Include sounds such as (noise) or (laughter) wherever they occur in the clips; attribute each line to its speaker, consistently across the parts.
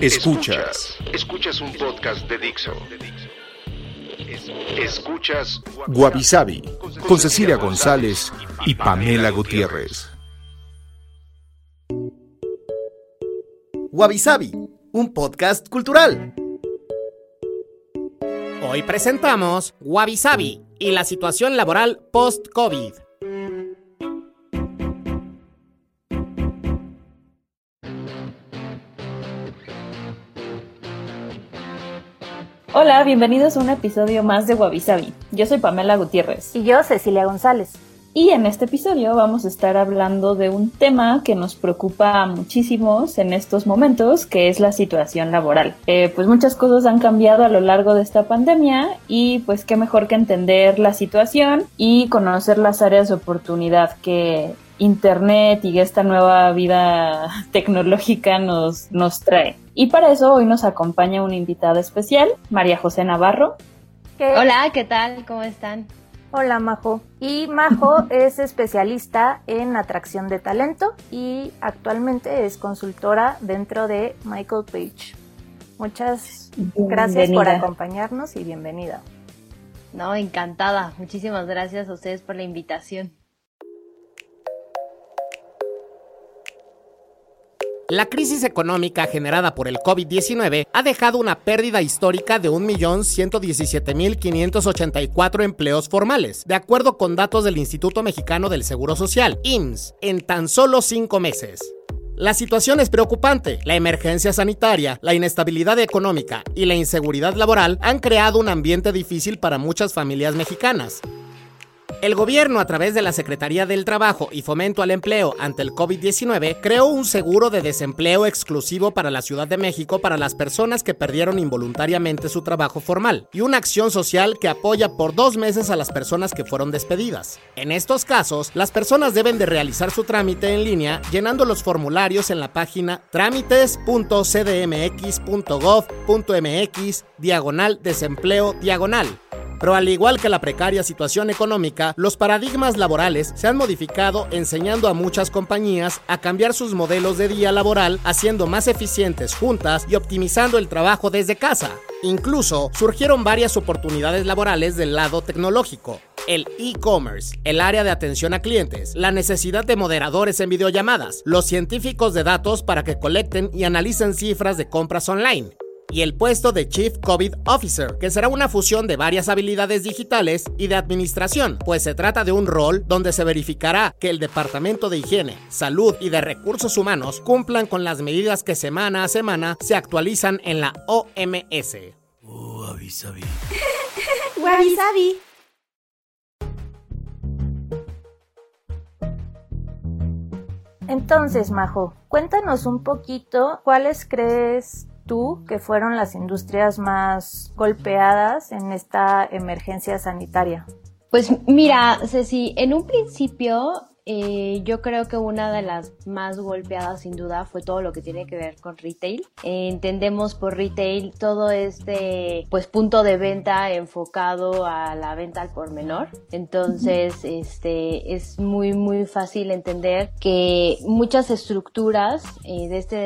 Speaker 1: Escuchas. Escuchas un podcast de Dixo. Escuchas
Speaker 2: Guavi Sabi con Cecilia González y Pamela Gutiérrez.
Speaker 3: Wabi Sabi, un podcast cultural.
Speaker 4: Hoy presentamos Wabi Sabi y la situación laboral post-COVID.
Speaker 5: Hola, bienvenidos a un episodio más de Wabi Sabi. Yo soy Pamela Gutiérrez.
Speaker 6: Y yo, Cecilia González.
Speaker 5: Y en este episodio vamos a estar hablando de un tema que nos preocupa a muchísimos en estos momentos, que es la situación laboral. Eh, pues muchas cosas han cambiado a lo largo de esta pandemia y pues qué mejor que entender la situación y conocer las áreas de oportunidad que Internet y esta nueva vida (laughs) tecnológica nos, nos trae. Y para eso hoy nos acompaña una invitada especial, María José Navarro.
Speaker 6: ¿Qué?
Speaker 7: Hola, ¿qué tal? ¿Cómo están?
Speaker 6: Hola, Majo. Y Majo (laughs) es especialista en atracción de talento y actualmente es consultora dentro de Michael Page. Muchas gracias por acompañarnos y bienvenida.
Speaker 7: No, encantada. Muchísimas gracias a ustedes por la invitación.
Speaker 4: La crisis económica generada por el COVID-19 ha dejado una pérdida histórica de 1.117.584 empleos formales, de acuerdo con datos del Instituto Mexicano del Seguro Social, IMSS, en tan solo cinco meses. La situación es preocupante. La emergencia sanitaria, la inestabilidad económica y la inseguridad laboral han creado un ambiente difícil para muchas familias mexicanas. El gobierno, a través de la Secretaría del Trabajo y Fomento al Empleo ante el COVID-19, creó un seguro de desempleo exclusivo para la Ciudad de México para las personas que perdieron involuntariamente su trabajo formal y una acción social que apoya por dos meses a las personas que fueron despedidas. En estos casos, las personas deben de realizar su trámite en línea llenando los formularios en la página trámites.cdmx.gov.mx diagonal desempleo diagonal. Pero al igual que la precaria situación económica, los paradigmas laborales se han modificado enseñando a muchas compañías a cambiar sus modelos de día laboral, haciendo más eficientes juntas y optimizando el trabajo desde casa. Incluso surgieron varias oportunidades laborales del lado tecnológico. El e-commerce, el área de atención a clientes, la necesidad de moderadores en videollamadas, los científicos de datos para que colecten y analicen cifras de compras online y el puesto de Chief COVID Officer, que será una fusión de varias habilidades digitales y de administración, pues se trata de un rol donde se verificará que el Departamento de Higiene, Salud y de Recursos Humanos cumplan con las medidas que semana a semana se actualizan en la OMS. (laughs)
Speaker 6: Wabi Sabi. Entonces, Majo, cuéntanos un poquito cuáles crees tú que fueron las industrias más golpeadas en esta emergencia sanitaria.
Speaker 7: Pues mira, Ceci, en un principio eh, yo creo que una de las más golpeadas sin duda fue todo lo que tiene que ver con retail. Eh, entendemos por retail todo este pues punto de venta enfocado a la venta al por menor. Entonces, este es muy muy fácil entender que muchas estructuras eh, de este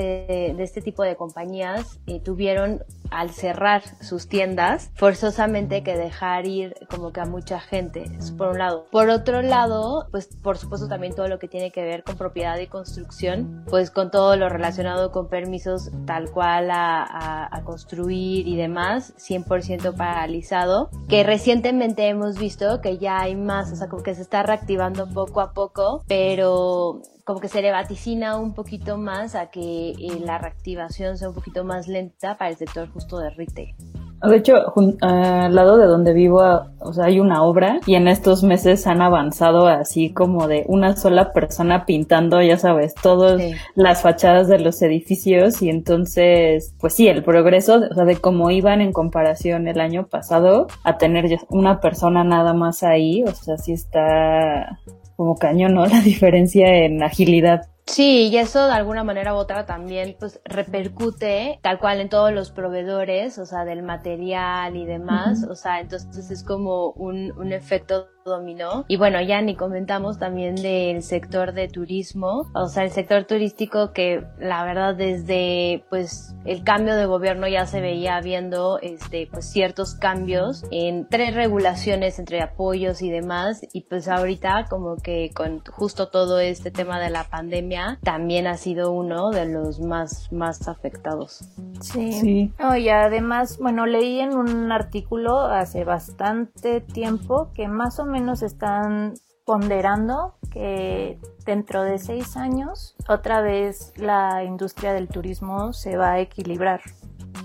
Speaker 7: de este tipo de compañías eh, tuvieron al cerrar sus tiendas, forzosamente que dejar ir como que a mucha gente, eso por un lado. Por otro lado, pues por supuesto también todo lo que tiene que ver con propiedad y construcción, pues con todo lo relacionado con permisos tal cual a, a, construir y demás, 100% paralizado, que recientemente hemos visto que ya hay más, o sea, como que se está reactivando poco a poco, pero como que se le vaticina un poquito más a que eh, la reactivación sea un poquito más lenta para el sector justo de retail.
Speaker 5: De hecho, al lado de donde vivo, o sea, hay una obra y en estos meses han avanzado así como de una sola persona pintando, ya sabes, todas las fachadas de los edificios y entonces, pues sí, el progreso, o sea, de cómo iban en comparación el año pasado a tener ya una persona nada más ahí, o sea, sí está como cañón, ¿no? (laughs) La diferencia en agilidad.
Speaker 7: Sí, y eso de alguna manera u otra también pues repercute tal cual en todos los proveedores, o sea, del material y demás, o sea, entonces es como un, un efecto dominó. Y bueno, ya ni comentamos también del sector de turismo, o sea, el sector turístico que la verdad desde pues el cambio de gobierno ya se veía viendo este pues ciertos cambios en tres regulaciones entre apoyos y demás. Y pues ahorita como que con justo todo este tema de la pandemia también ha sido uno de los más más afectados.
Speaker 6: Sí. sí. y además, bueno, leí en un artículo hace bastante tiempo que más o menos nos están ponderando que dentro de seis años otra vez la industria del turismo se va a equilibrar.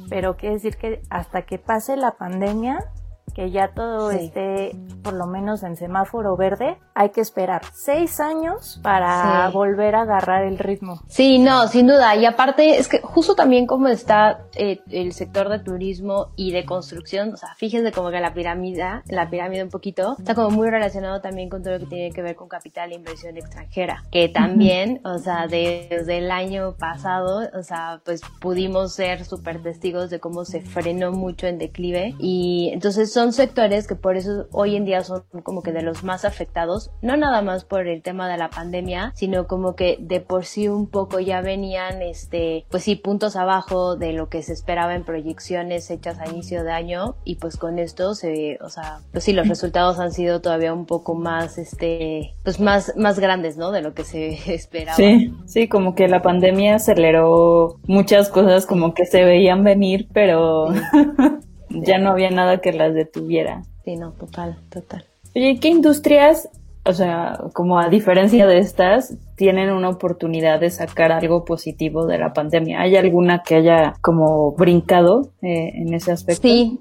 Speaker 6: Pero quiere decir que hasta que pase la pandemia que ya todo esté por lo menos en semáforo verde, hay que esperar seis años para volver a agarrar el ritmo.
Speaker 7: Sí, no, sin duda. Y aparte es que justo también como está eh, el sector de turismo y de construcción, o sea, fíjense como que la pirámide, la pirámide un poquito, está como muy relacionado también con todo lo que tiene que ver con capital e inversión extranjera, que también, o sea, desde el año pasado, o sea, pues pudimos ser súper testigos de cómo se frenó mucho en declive y entonces son sectores que por eso hoy en día son como que de los más afectados, no nada más por el tema de la pandemia, sino como que de por sí un poco ya venían, este, pues sí, puntos abajo de lo que se esperaba en proyecciones hechas a inicio de año y pues con esto se, o sea, pues sí, los resultados han sido todavía un poco más, este, pues más, más grandes, ¿no? De lo que se (laughs) esperaba.
Speaker 5: Sí, sí, como que la pandemia aceleró muchas cosas como que se veían venir, pero... (laughs) ya no había nada que las detuviera.
Speaker 7: Sí, no, total, total.
Speaker 5: Oye, ¿qué industrias, o sea, como a diferencia de estas, tienen una oportunidad de sacar algo positivo de la pandemia? ¿Hay alguna que haya como brincado eh, en ese aspecto?
Speaker 7: Sí,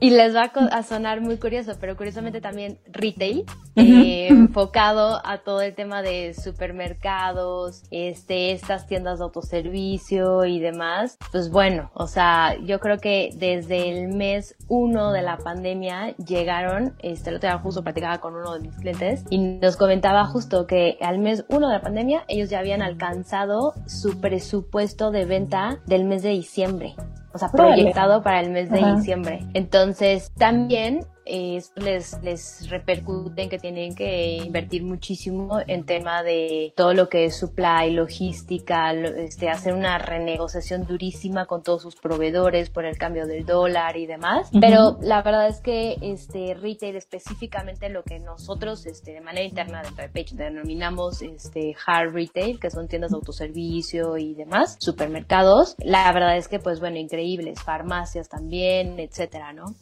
Speaker 7: y les va a sonar muy curioso, pero curiosamente también retail, eh, (laughs) enfocado a todo el tema de supermercados, este, estas tiendas de autoservicio y demás. Pues bueno, o sea, yo creo que desde el mes uno de la pandemia llegaron, este, lo tenía justo platicaba con uno de mis clientes y nos comentaba justo que al mes uno de la pandemia ellos ya habían alcanzado su presupuesto de venta del mes de diciembre o sea, proyectado para el mes de diciembre. Entonces, también les, les repercuten que tienen que invertir muchísimo en tema de todo lo que es supply, logística, este, hacer una renegociación durísima con todos sus proveedores por el cambio del dólar y demás. Pero la verdad es que este retail específicamente lo que nosotros este, de manera interna dentro de Page denominamos este hard retail, que son tiendas de autoservicio y demás, supermercados. La verdad es que pues bueno, increíbles, farmacias también, etcétera, ¿no?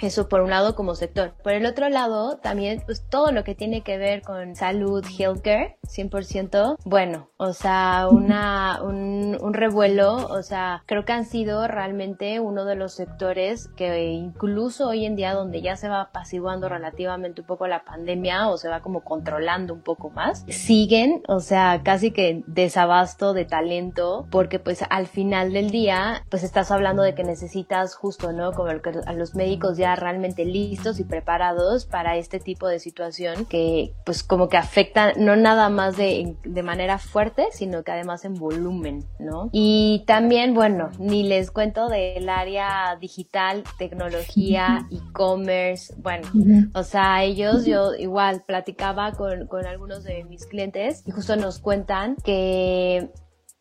Speaker 7: Eso por un lado como sector. Por el otro lado, también pues todo lo que tiene que ver con salud, healthcare, 100%, bueno, o sea, una, un, un revuelo, o sea, creo que han sido realmente uno de los sectores que incluso hoy en día donde ya se va apaciguando relativamente un poco la pandemia o se va como controlando un poco más, siguen, o sea, casi que desabasto de talento porque pues al final del día pues estás hablando de que necesitas justo, ¿no? Como a los médicos ya realmente listos y preparados para este tipo de situación que pues como que afecta no nada más de, de manera fuerte, sino que además en volumen, ¿no? Y también, bueno, ni les cuento del área digital, tecnología, e-commerce, bueno, o sea, ellos, yo igual platicaba con, con algunos de mis clientes y justo nos cuentan que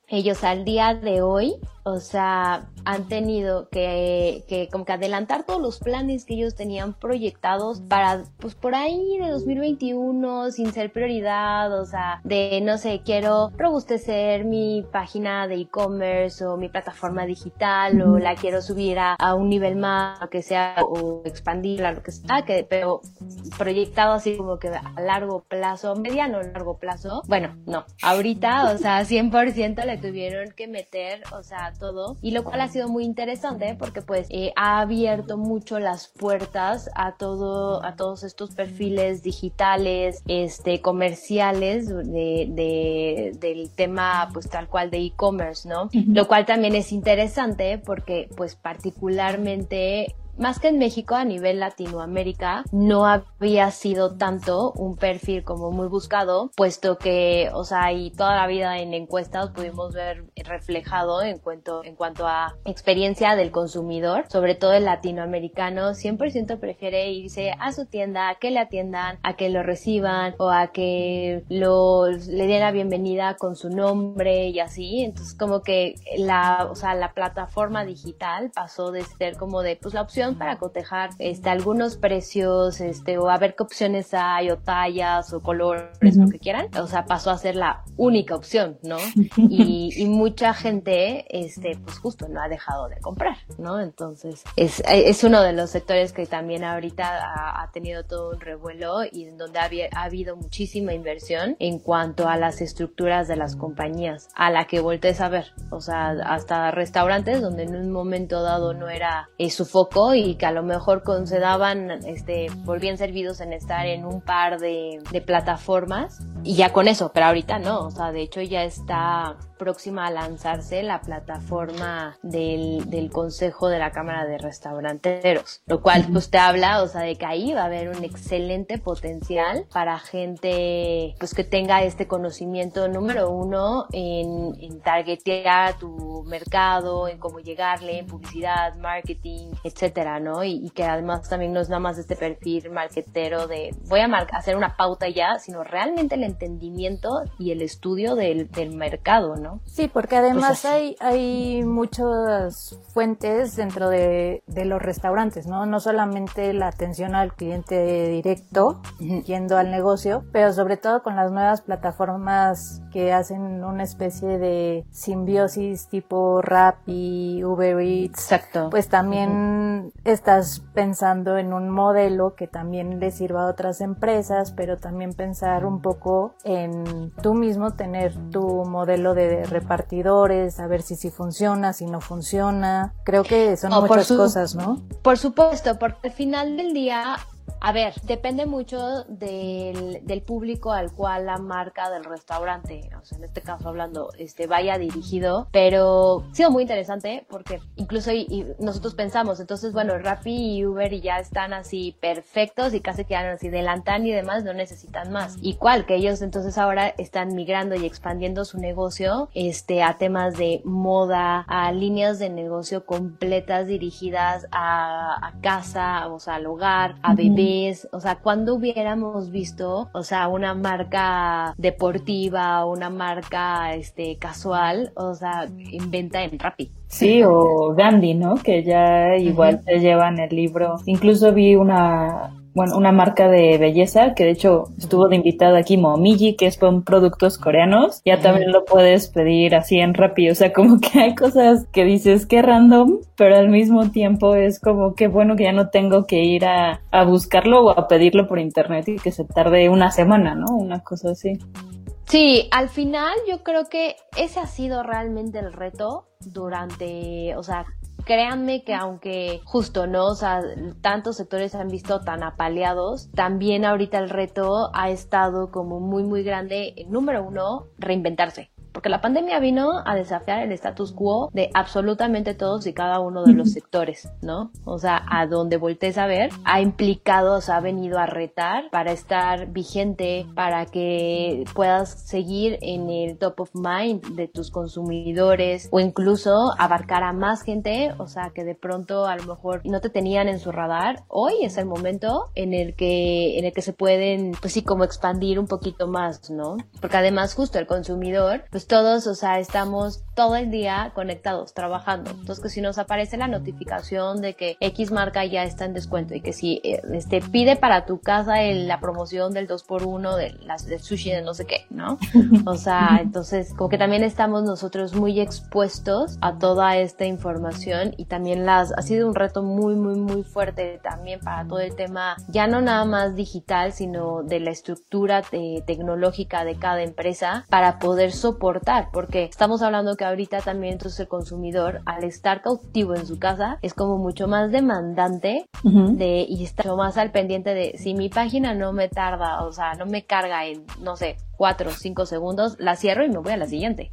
Speaker 7: ellos al día de hoy o sea, han tenido que, que como que adelantar todos los planes que ellos tenían proyectados para, pues por ahí de 2021, sin ser prioridad, o sea, de, no sé, quiero robustecer mi página de e-commerce o mi plataforma digital o la quiero subir a, a un nivel más, lo que sea, o expandirla, lo que sea, que, pero proyectado así como que a largo plazo, mediano largo plazo, bueno, no, ahorita, o sea, 100% le tuvieron que meter, o sea, todo, y lo cual ha sido muy interesante porque pues eh, ha abierto mucho las puertas a todo, a todos estos perfiles digitales, este, comerciales de, de del tema pues tal cual de e-commerce, ¿no? Lo cual también es interesante porque pues particularmente más que en México, a nivel Latinoamérica, no había sido tanto un perfil como muy buscado, puesto que, o sea, y toda la vida en encuestas pudimos ver reflejado en cuanto, en cuanto a experiencia del consumidor, sobre todo el latinoamericano, 100% prefiere irse a su tienda, a que le atiendan, a que lo reciban o a que lo, le den la bienvenida con su nombre y así. Entonces, como que la, o sea, la plataforma digital pasó de ser como de, pues la opción para cotejar este, algunos precios, este, o a ver qué opciones hay, o tallas, o colores, lo que quieran. O sea, pasó a ser la única opción, ¿no? (laughs) Y, y, mucha gente, este, pues justo no ha dejado de comprar, ¿no? Entonces, es, es uno de los sectores que también ahorita ha, ha tenido todo un revuelo y en donde ha, ha, habido muchísima inversión en cuanto a las estructuras de las compañías, a la que voltees a ver. O sea, hasta restaurantes donde en un momento dado no era eh, su foco y que a lo mejor concedaban, este, volvían servidos en estar en un par de, de plataformas. Y ya con eso, pero ahorita no, o sea, de hecho ya está próxima a lanzarse la plataforma del, del Consejo de la Cámara de Restauranteros, lo cual pues te habla, o sea, de que ahí va a haber un excelente potencial para gente pues que tenga este conocimiento número uno en, en targetear tu mercado, en cómo llegarle, en publicidad, marketing, etcétera, ¿no? Y, y, que además también no es nada más este perfil marketero de voy a hacer una pauta ya, sino realmente el entendimiento y el estudio del, del mercado, ¿no?
Speaker 6: Sí, porque además hay, hay muchas fuentes dentro de, de, los restaurantes, ¿no? No solamente la atención al cliente directo, yendo al negocio, pero sobre todo con las nuevas plataformas que hacen una especie de simbiosis tipo Rappi, Uber Eats.
Speaker 7: Exacto.
Speaker 6: Pues también estás pensando en un modelo que también le sirva a otras empresas, pero también pensar un poco en tú mismo tener tu modelo de repartidores, a ver si sí funciona, si no funciona. Creo que son muchas cosas, ¿no?
Speaker 7: Por supuesto, porque al final del día a ver, depende mucho del, del, público al cual la marca del restaurante, o sea, en este caso hablando, este, vaya dirigido, pero ha sido muy interesante porque incluso nosotros pensamos, entonces, bueno, Rappi y Uber ya están así perfectos y casi quedan así delantan y demás, no necesitan más. Y cuál, que ellos entonces ahora están migrando y expandiendo su negocio, este, a temas de moda, a líneas de negocio completas dirigidas a, casa, o sea, al hogar, a bebé o sea, cuando hubiéramos visto, o sea, una marca deportiva, una marca este casual, o sea, en venta en Rappi.
Speaker 5: Sí, o Gandhi, ¿no? Que ya igual te llevan el libro. Incluso vi una bueno, una marca de belleza que de hecho estuvo de invitada aquí, Momiji, que es con productos coreanos. Ya también lo puedes pedir así en rápido. O sea, como que hay cosas que dices que random, pero al mismo tiempo es como que bueno que ya no tengo que ir a, a buscarlo o a pedirlo por internet y que se tarde una semana, ¿no? Una cosa así.
Speaker 7: Sí, al final yo creo que ese ha sido realmente el reto durante, o sea, créanme que aunque justo, ¿no? O sea, tantos sectores se han visto tan apaleados, también ahorita el reto ha estado como muy, muy grande. Número uno, reinventarse porque la pandemia vino a desafiar el status quo de absolutamente todos y cada uno de los (laughs) sectores, ¿no? O sea, a donde voltees a ver, ha implicado, o sea, ha venido a retar para estar vigente, para que puedas seguir en el top of mind de tus consumidores o incluso abarcar a más gente, o sea, que de pronto a lo mejor no te tenían en su radar. Hoy es el momento en el que, en el que se pueden, pues sí, como expandir un poquito más, ¿no? Porque además justo el consumidor, pues todos, o sea, estamos todo el día conectados, trabajando. Entonces, que si nos aparece la notificación de que X marca ya está en descuento y que si eh, este, pide para tu casa el, la promoción del 2x1 de las, del sushi de no sé qué, ¿no? O sea, (laughs) entonces, como que también estamos nosotros muy expuestos a toda esta información y también las, ha sido un reto muy, muy, muy fuerte también para todo el tema, ya no nada más digital, sino de la estructura eh, tecnológica de cada empresa para poder soportar importar, porque estamos hablando que ahorita también entonces el consumidor, al estar cautivo en su casa, es como mucho más demandante de, y está más al pendiente de si mi página no me tarda, o sea, no me carga en, no sé, cuatro o cinco segundos, la cierro y me voy a la siguiente.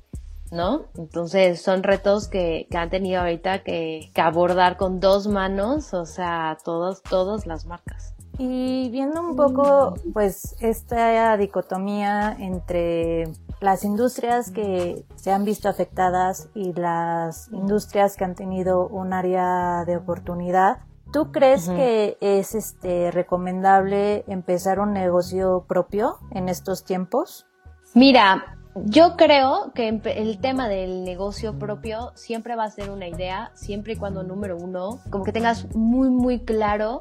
Speaker 7: ¿no? Entonces son retos que, que han tenido ahorita que, que, abordar con dos manos, o sea, todos, todas las marcas.
Speaker 6: Y viendo un poco, pues, esta dicotomía entre las industrias que se han visto afectadas y las industrias que han tenido un área de oportunidad, ¿tú crees que es este recomendable empezar un negocio propio en estos tiempos?
Speaker 7: Mira, yo creo que el tema del negocio propio siempre va a ser una idea, siempre y cuando número uno, como que tengas muy, muy claro,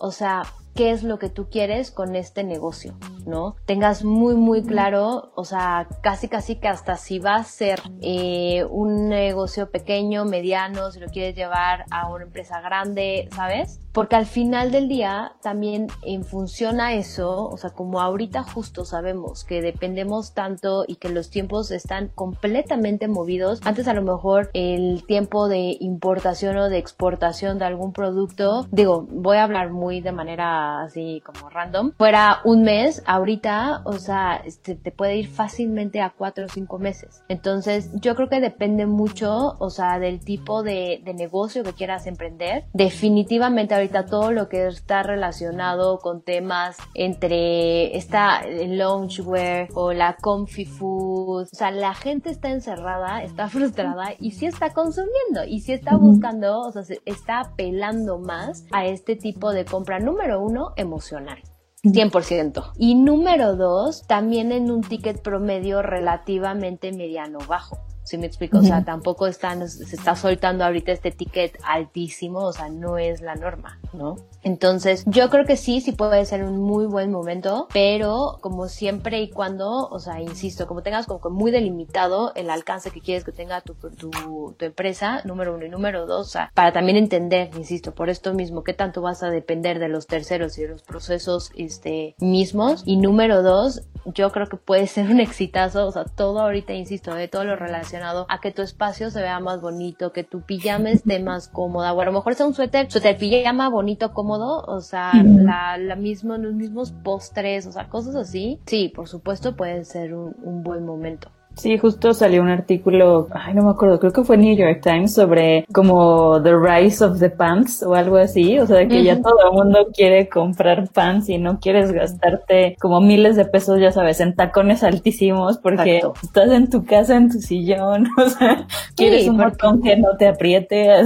Speaker 7: o sea, qué es lo que tú quieres con este negocio, ¿no? Tengas muy, muy claro, o sea, casi, casi que hasta si va a ser eh, un negocio pequeño, mediano, si lo quieres llevar a una empresa grande, ¿sabes? Porque al final del día también en función a eso, o sea, como ahorita justo sabemos que dependemos tanto y que los tiempos están completamente movidos, antes a lo mejor el tiempo de importación o de exportación de algún producto, digo, voy a hablar muy de manera así como random, fuera un mes, ahorita, o sea, este, te puede ir fácilmente a cuatro o cinco meses. Entonces, yo creo que depende mucho, o sea, del tipo de, de negocio que quieras emprender. Definitivamente ahorita todo lo que está relacionado con temas entre esta loungewear o la comfy food, o sea, la gente está encerrada, está frustrada y sí está consumiendo y sí está buscando, o sea, está apelando más a este tipo de compra número uno emocional. 100%. Y número dos, también en un ticket promedio relativamente mediano bajo. Si me explico? O sea, tampoco están, se está soltando ahorita este ticket altísimo, o sea, no es la norma, ¿no? Entonces, yo creo que sí, sí puede ser un muy buen momento, pero como siempre y cuando, o sea, insisto, como tengas como muy delimitado el alcance que quieres que tenga tu, tu, tu empresa, número uno y número dos, o sea, para también entender, insisto, por esto mismo, qué tanto vas a depender de los terceros y de los procesos, este, mismos. Y número dos, yo creo que puede ser un exitazo, o sea, todo ahorita, insisto, de todo lo relacionado a que tu espacio se vea más bonito, que tu pijama esté más cómoda, o a lo mejor sea un suéter, suéter pijama bonito, cómodo, o sea, la, la misma, los mismos postres, o sea, cosas así. Sí, por supuesto puede ser un, un buen momento.
Speaker 5: Sí, justo salió un artículo, ay, no me acuerdo, creo que fue New York Times sobre como The Rise of the Pants o algo así, o sea, que ya todo el mundo quiere comprar pants y no quieres gastarte como miles de pesos, ya sabes, en tacones altísimos porque estás en tu casa, en tu sillón, (laughs) o sea, quieres un botón que no te apriete.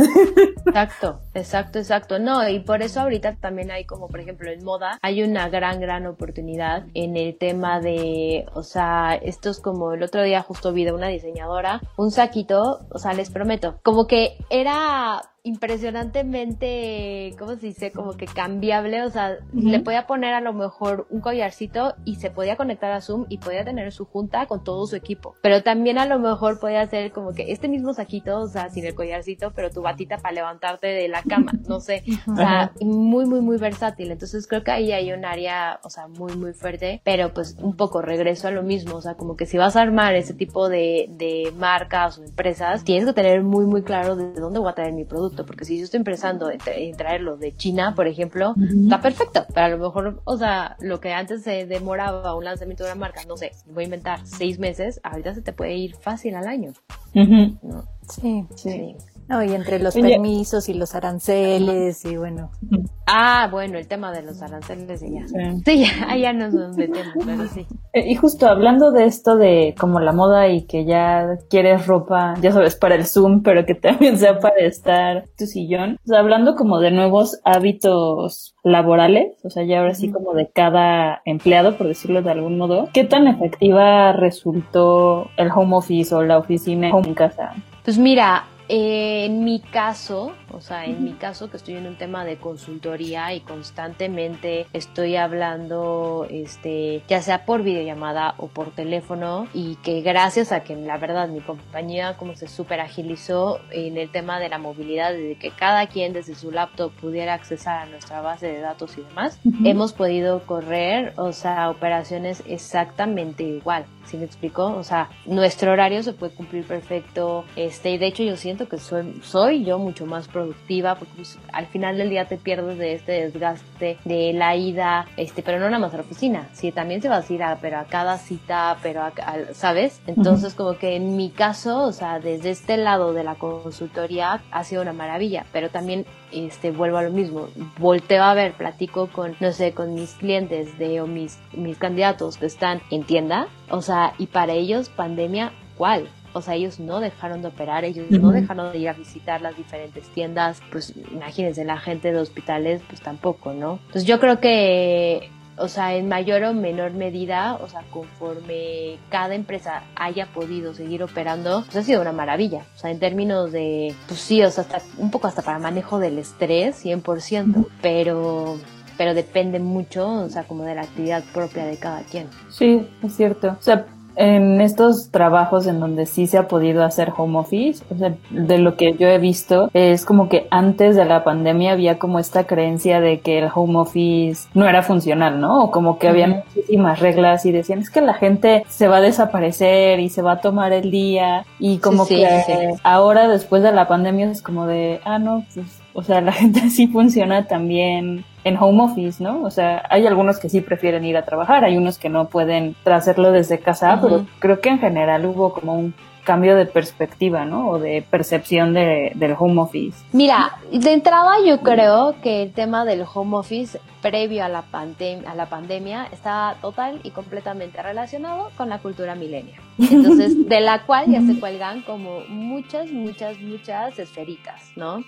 Speaker 7: Exacto, exacto, exacto. No, y por eso ahorita también hay como, por ejemplo, en moda, hay una gran, gran oportunidad en el tema de, o sea, estos como el otro día justo vi de una diseñadora un saquito, o sea, les prometo, como que era impresionantemente, ¿cómo se dice? Como que cambiable, o sea, le podía poner a lo mejor un collarcito y se podía conectar a Zoom y podía tener su junta con todo su equipo. Pero también a lo mejor podía hacer como que este mismo saquito, o sea, sin el collarcito, pero tu batita para levantarte de la cama, (laughs) no sé. O sea, muy, muy, muy versátil. Entonces creo que ahí hay un área, o sea, muy, muy fuerte, pero pues un poco regreso a lo mismo, o sea, como que si vas a armar ese tipo de, de marcas o empresas, tienes que tener muy, muy claro de dónde voy a traer mi producto porque si yo estoy empezando en, traerlo de China, por ejemplo, está perfecto, pero a lo mejor, o sea, lo que antes se demoraba un lanzamiento de una marca, no sé, voy a inventar seis meses, ahorita se te puede ir fácil al año.
Speaker 6: sí. sí. No, y entre los permisos y los aranceles y bueno.
Speaker 7: Ah, bueno, el tema de los aranceles y ya. Sí, ya, (laughs) ya nos metemos, pero sí.
Speaker 5: Eh, y justo hablando de esto de como la moda y que ya quieres ropa, ya sabes, para el Zoom, pero que (laughs) también sea para estar tu sillón. O sea, hablando como de nuevos hábitos laborales, o sea, ya ahora sí como de cada empleado, por decirlo de algún modo, ¿qué tan efectiva resultó el home office o la oficina en casa?
Speaker 7: Pues mira, eh, en mi caso, o sea, en mi caso que estoy en un tema de consultoría y constantemente estoy hablando, este, ya sea por videollamada o por teléfono y que gracias a que la verdad mi compañía como se super agilizó en el tema de la movilidad, de que cada quien desde su laptop pudiera accesar a nuestra base de datos y demás, hemos podido correr, o sea, operaciones exactamente igual. ¿Sí me explico? O sea, nuestro horario se puede cumplir perfecto, este, y de hecho yo siento que soy, soy yo mucho más productiva, porque pues, al final del día te pierdes de este desgaste, de la ida, este, pero no nada más a la oficina, sí, también se va a ir a, pero a cada cita, pero a, ¿sabes? Entonces, como que en mi caso, o sea, desde este lado de la consultoría ha sido una maravilla, pero también este, vuelvo a lo mismo, volteo a ver, platico con, no sé, con mis clientes de, o mis, mis candidatos que están en tienda, o sea, y para ellos pandemia, ¿cuál? O sea, ellos no dejaron de operar, ellos no dejaron de ir a visitar las diferentes tiendas, pues imagínense, la gente de hospitales, pues tampoco, ¿no? Entonces yo creo que o sea, en mayor o menor medida, o sea, conforme cada empresa haya podido seguir operando, pues ha sido una maravilla. O sea, en términos de, pues sí, o sea, hasta, un poco hasta para manejo del estrés, 100%, pero pero depende mucho, o sea, como de la actividad propia de cada quien.
Speaker 5: Sí, es cierto. O sea, en estos trabajos en donde sí se ha podido hacer home office, o sea, de lo que yo he visto, es como que antes de la pandemia había como esta creencia de que el home office no era funcional, ¿no? O como que había muchísimas reglas y decían, es que la gente se va a desaparecer y se va a tomar el día y como que ahora después de la pandemia es como de, ah, no, pues, o sea, la (laughs) gente sí funciona también en home office, ¿no? O sea, hay algunos que sí prefieren ir a trabajar, hay unos que no pueden hacerlo desde casa, pero creo que en general hubo como un cambio de perspectiva, ¿no? O de percepción de, del home office.
Speaker 7: Mira, de entrada yo creo que el tema del home office previo a la, a la pandemia está total y completamente relacionado con la cultura milenial. Entonces, (laughs) de la cual ya se cuelgan como muchas, muchas, muchas esferitas, ¿no?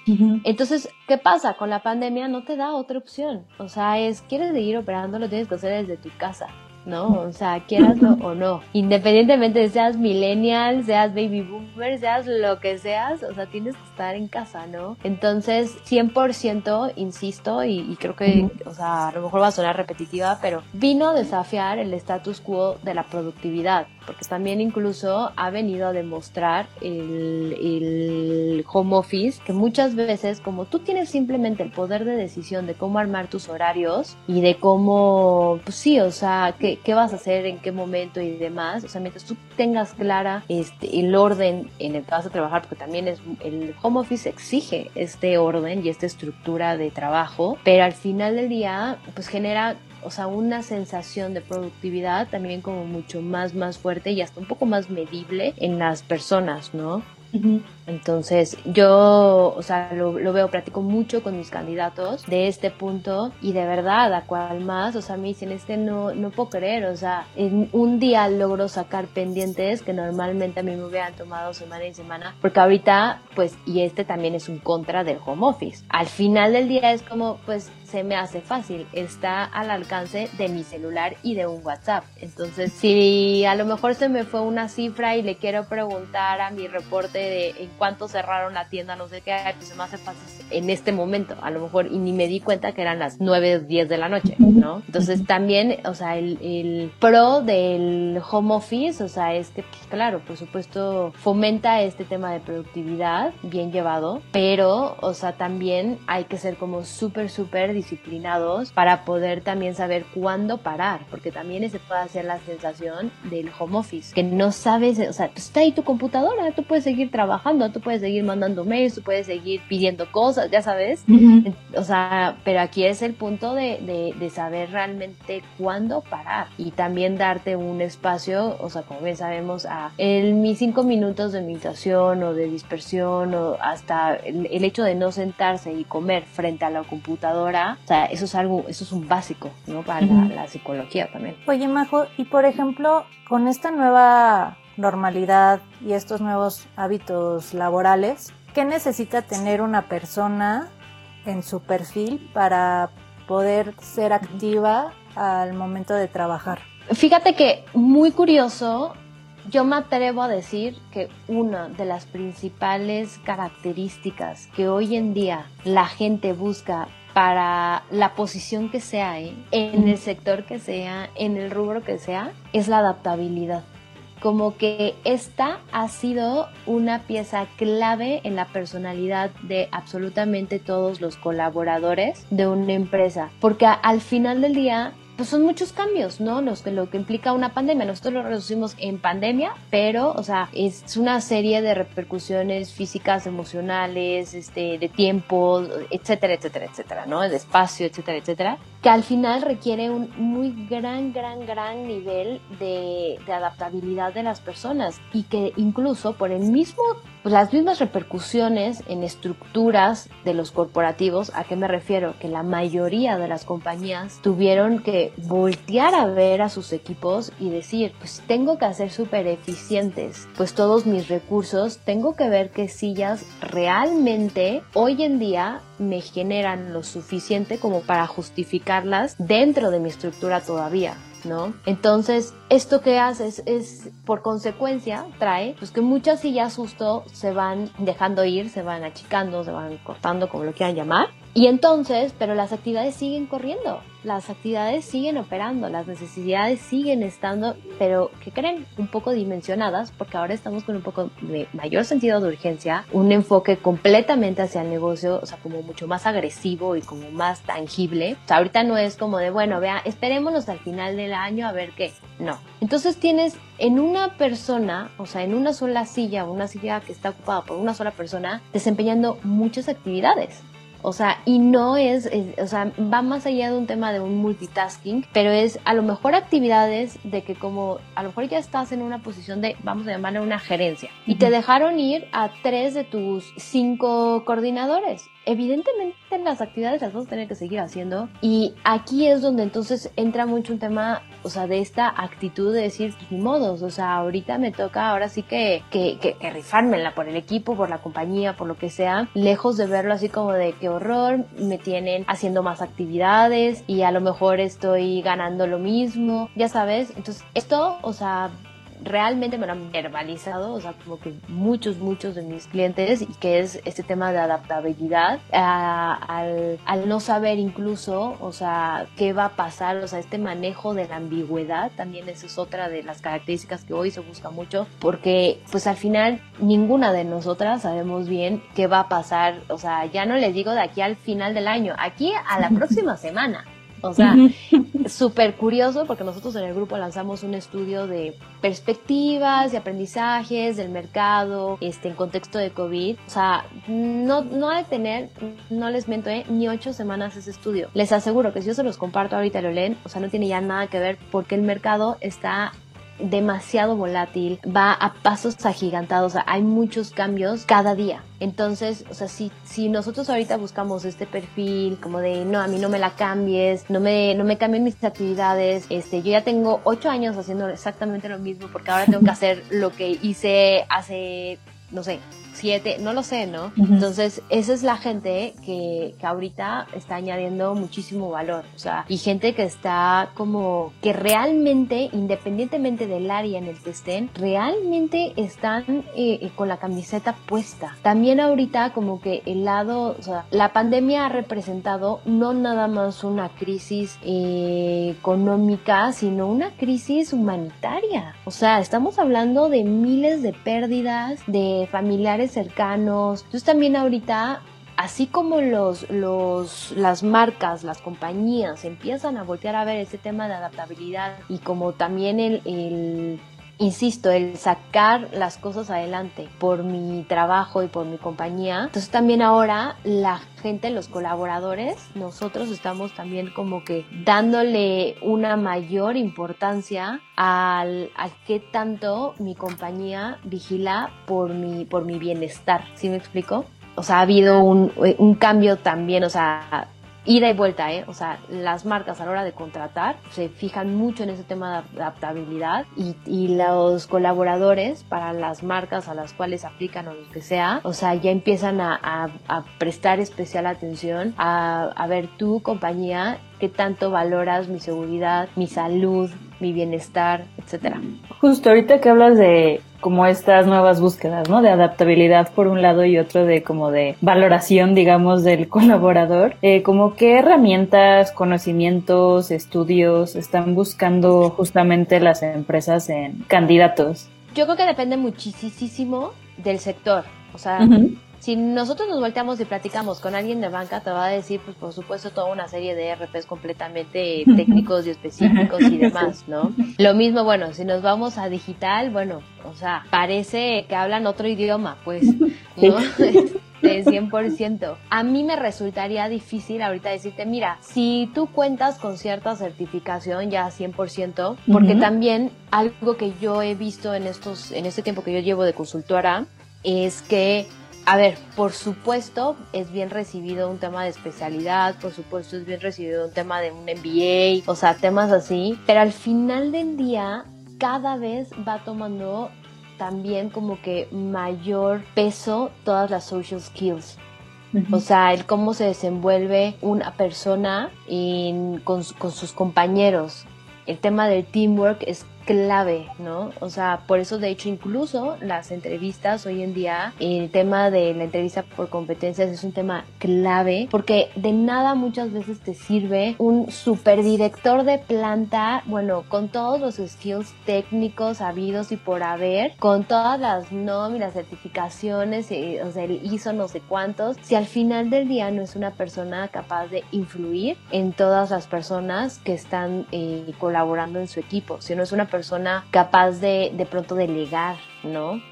Speaker 7: Entonces, ¿qué pasa? Con la pandemia no te da otra opción. O sea, es, quieres seguir operando, lo tienes que hacer desde tu casa. ¿No? O sea, quieraslo o no. Independientemente de seas millennial, seas baby boomer, seas lo que seas, o sea, tienes que estar en casa, ¿no? Entonces, 100% insisto y, creo que, o sea, a lo mejor va a sonar repetitiva, pero vino a desafiar el status quo de la productividad, porque también incluso ha venido a demostrar el, home office que muchas veces, como tú tienes simplemente el poder de decisión de cómo armar tus horarios y de cómo, pues sí, o sea, que qué, vas a hacer, en qué momento y demás. O sea, mientras tú tengas clara este, el orden en el que vas a trabajar, porque también es, el home office exige este orden y esta estructura de trabajo, pero al final del día, pues genera o sea, una sensación de productividad también como mucho más, más fuerte y hasta un poco más medible en las personas, ¿no? Entonces, yo, o sea, lo, veo, platico mucho con mis candidatos de este punto y de verdad, a cual más, o sea, me dicen, es que no, no puedo creer, o sea, en un día logro sacar pendientes que normalmente a mí me hubieran tomado semana y semana, porque ahorita, pues, y este también es un contra del home office. Al final del día es como, pues, se me hace fácil, está al alcance de mi celular y de un WhatsApp. Entonces, si a lo mejor se me fue una cifra y le quiero preguntar a mi reporte de cuánto cerraron la tienda, no sé qué, pues se me hace fácil en este momento, a lo mejor, y ni me di cuenta que eran las 9 o 10 de la noche, ¿no? Entonces, también, o sea, el, el pro del home office, o sea, es que, pues, claro, por supuesto, fomenta este tema de productividad bien llevado, pero, o sea, también hay que ser como súper, súper disciplinados para poder también saber cuándo parar, porque también ese puede ser la sensación del home office, que no sabes, o sea, pues está ahí tu computadora, tú puedes seguir trabajando, tú puedes seguir mandando mails, tú puedes seguir pidiendo cosas, ya sabes, o sea, pero aquí es el punto de, de, de saber realmente cuándo parar y también darte un espacio, o sea, como bien sabemos, a en mis cinco minutos de meditación o de dispersión o hasta el, el hecho de no sentarse y comer frente a la computadora o sea, eso es algo, eso es un básico, ¿no? Para la, psicología también.
Speaker 6: Oye, Majo, y por ejemplo, con esta nueva normalidad y estos nuevos hábitos laborales, ¿qué necesita tener una persona en su perfil para poder ser activa al momento de trabajar?
Speaker 7: Fíjate que muy curioso, yo me atrevo a decir que una de las principales características que hoy en día la gente busca para la posición que sea, ¿eh? en el sector que sea, en el rubro que sea, es la adaptabilidad. Como que esta ha sido una pieza clave en la personalidad de absolutamente todos los colaboradores de una empresa. Porque al final del día, pues son muchos cambios, ¿no? Los lo que implica una pandemia. Nosotros lo reducimos en pandemia, pero, o sea, es una serie de repercusiones físicas, emocionales, este, de tiempo, etcétera, etcétera, etcétera, ¿no? De espacio, etcétera, etcétera, que al final requiere un muy gran, gran, gran nivel de, de adaptabilidad de las personas y que incluso por el mismo pues las mismas repercusiones en estructuras de los corporativos, ¿a qué me refiero? Que la mayoría de las compañías tuvieron que voltear a ver a sus equipos y decir, pues tengo que hacer súper eficientes, pues todos mis recursos, tengo que ver qué sillas realmente hoy en día me generan lo suficiente como para justificarlas dentro de mi estructura todavía. ¿No? Entonces, esto que haces es, por consecuencia, trae, pues que muchas sillas justo se van dejando ir, se van achicando, se van cortando, como lo quieran llamar, y entonces, pero las actividades siguen corriendo, las actividades siguen operando, las necesidades siguen estando, pero ¿qué creen? Un poco dimensionadas, porque ahora estamos con un poco de mayor sentido de urgencia, un enfoque completamente hacia el negocio, o sea, como mucho más agresivo y como más tangible. O sea, ahorita no es como de, bueno, vea, esperémonos al final del año a ver qué. No. Entonces tienes en una persona, o sea, en una sola silla, una silla que está ocupada por una sola persona, desempeñando muchas actividades. O sea, y no es, o sea, va más allá de un tema de un multitasking, pero es a lo mejor actividades de que como a lo mejor ya estás en una posición de, vamos a llamarle una gerencia, y te dejaron ir a tres de tus cinco coordinadores evidentemente las actividades las vas a tener que seguir haciendo. Y aquí es donde entonces entra mucho un tema, o sea, de esta actitud de decir, pues, ni modos, o sea, ahorita me toca ahora sí que, que, que, que rifármela por el equipo, por la compañía, por lo que sea, lejos de verlo así como de qué horror, me tienen haciendo más actividades y a lo mejor estoy ganando lo mismo, ya sabes, entonces esto, o sea, realmente me lo han verbalizado, o sea, como que muchos, muchos de mis clientes, y que es este tema de adaptabilidad, al, al, no saber incluso, o sea, qué va a pasar, o sea, este manejo de la ambigüedad, también esa es otra de las características que hoy se busca mucho, porque pues al final ninguna de nosotras sabemos bien qué va a pasar, o sea, ya no les digo de aquí al final del año, aquí a la (laughs) próxima semana. O sea, súper curioso porque nosotros en el grupo lanzamos un estudio de perspectivas, de aprendizajes del mercado, este, en contexto de COVID. O sea, no, no ha de tener, no les miento, ¿eh? ni ocho semanas ese estudio. Les aseguro que si yo se los comparto ahorita lo leen, o sea, no tiene ya nada que ver porque el mercado está demasiado volátil, va a pasos agigantados, o sea, hay muchos cambios cada día. Entonces, o sea, si, si nosotros ahorita buscamos este perfil como de, no, a mí no me la cambies, no me, no me cambien mis actividades, este, yo ya tengo ocho años haciendo exactamente lo mismo porque ahora tengo que hacer lo que hice hace, no sé, siete, no lo sé, ¿no? Entonces, esa es la gente que, que ahorita está añadiendo muchísimo valor, o sea, y gente que está como que realmente, independientemente del área en el que estén, realmente están eh, eh, con la camiseta puesta. También ahorita como que el lado, o sea, la pandemia ha representado no nada más una crisis eh, económica, sino una crisis humanitaria. O sea, estamos hablando de miles de pérdidas de familiares cercanos. Entonces también ahorita así como los, los, las marcas, las compañías empiezan a voltear a ver ese tema de adaptabilidad y como también el, el insisto, el sacar las cosas adelante por mi trabajo y por mi compañía. Entonces también ahora la gente, los colaboradores, nosotros estamos también como que dándole una mayor importancia al, al qué tanto mi compañía vigila por mi, por mi bienestar. ¿Sí me explico? O sea, ha habido un, un cambio también, o sea, ida y vuelta, ¿eh? O sea, las marcas a la hora de contratar se fijan mucho en ese tema de adaptabilidad y, los colaboradores para las marcas a las cuales aplican o lo que sea, o sea, ya empiezan a prestar especial atención a, a ver tu compañía qué tanto valoras mi seguridad, mi salud, mi bienestar, etcétera.
Speaker 5: Justo ahorita que hablas de como estas nuevas búsquedas, ¿no? De adaptabilidad por un lado y otro de como de valoración, digamos, del (laughs) colaborador. Eh, como qué herramientas, conocimientos, estudios están buscando justamente las empresas en candidatos.
Speaker 7: Yo creo que depende muchísimo del sector. O sea, si nosotros nos volteamos y platicamos con alguien de banca, te va a decir, pues por supuesto, toda una serie de RPs completamente (laughs) técnicos y específicos y (laughs) demás, ¿no? Lo mismo, bueno, si nos vamos a digital, bueno, o sea, parece que hablan otro idioma, pues, ¿no? (laughs) De 100%. A mí me resultaría difícil ahorita decirte, mira, si tú cuentas con cierta certificación ya 100%, porque también algo que yo he visto en estos en este tiempo que yo llevo de consultora es que a ver, por supuesto es bien recibido un tema de especialidad, por supuesto es bien recibido un tema de un MBA, o sea, temas así, pero al final del día cada vez va tomando también como que mayor peso todas las social skills. O sea, el cómo se desenvuelve una persona con, con sus compañeros. El tema del teamwork es clave, ¿no? O sea, por eso de hecho incluso las entrevistas hoy en día, el tema de la entrevista por competencias es un tema clave porque de nada muchas veces te sirve un superdirector de planta, bueno, con todos los skills técnicos habidos y por haber, con todas las nóminas, certificaciones, o sea, el ISO no sé cuántos, si al final del día no es una persona capaz de influir en todas las personas que están eh, colaborando en su equipo, si no es una persona persona capaz de de pronto delegar, ¿no?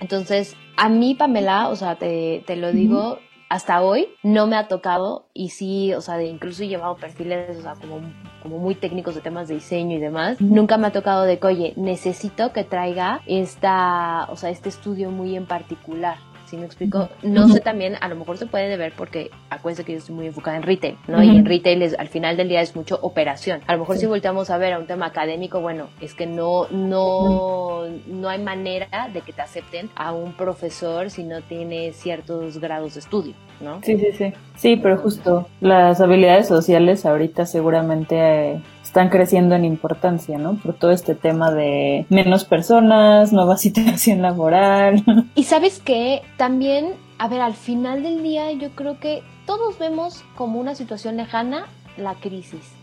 Speaker 7: Entonces, a mí, Pamela, o sea, te, te lo digo, hasta hoy no me ha tocado y sí, o sea, de incluso he llevado perfiles, o sea, como, como muy técnicos de temas de diseño y demás. Nunca me ha tocado de que, oye, necesito que traiga esta, o sea, este estudio muy en particular. ¿Sí me explico? No sé también, a lo mejor se puede deber porque acuérdense que yo estoy muy enfocada en retail, ¿no? Y en retail es, al final del día es mucho operación. A lo mejor si volteamos a ver a un tema académico, bueno, es que no, no, no hay manera de que te acepten a un profesor si no tiene ciertos grados de estudio, ¿no?
Speaker 5: Sí, sí, sí. Sí, pero justo las habilidades sociales ahorita seguramente están creciendo en importancia, ¿no? Por todo este tema de menos personas, nueva (laughs) situación laboral.
Speaker 7: Y sabes que también, a ver, al final del día yo creo que todos vemos como una situación lejana la crisis.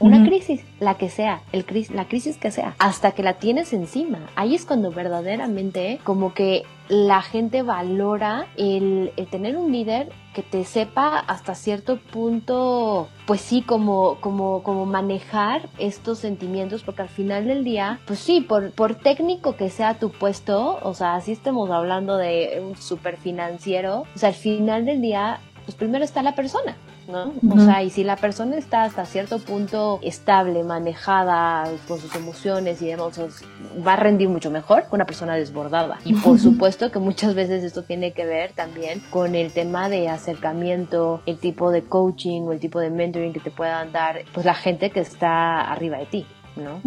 Speaker 7: Una crisis, la que sea, el la crisis que sea, hasta que la tienes encima. Ahí es cuando verdaderamente como que la gente valora el, tener un líder que te sepa hasta cierto punto, pues sí, como, como, como manejar estos sentimientos, porque al final del día, pues sí, por, por técnico que sea tu puesto, o sea, si estemos hablando de un super financiero, o sea, al final del día, pues primero está la persona. ¿No? O sea, y si la persona está hasta cierto punto estable, manejada con sus emociones y demás, va a rendir mucho mejor que una persona desbordada. Y por supuesto que muchas veces esto tiene que ver también con el tema de acercamiento, el tipo de coaching o el tipo de mentoring que te puedan dar, pues la gente que está arriba de ti, ¿no?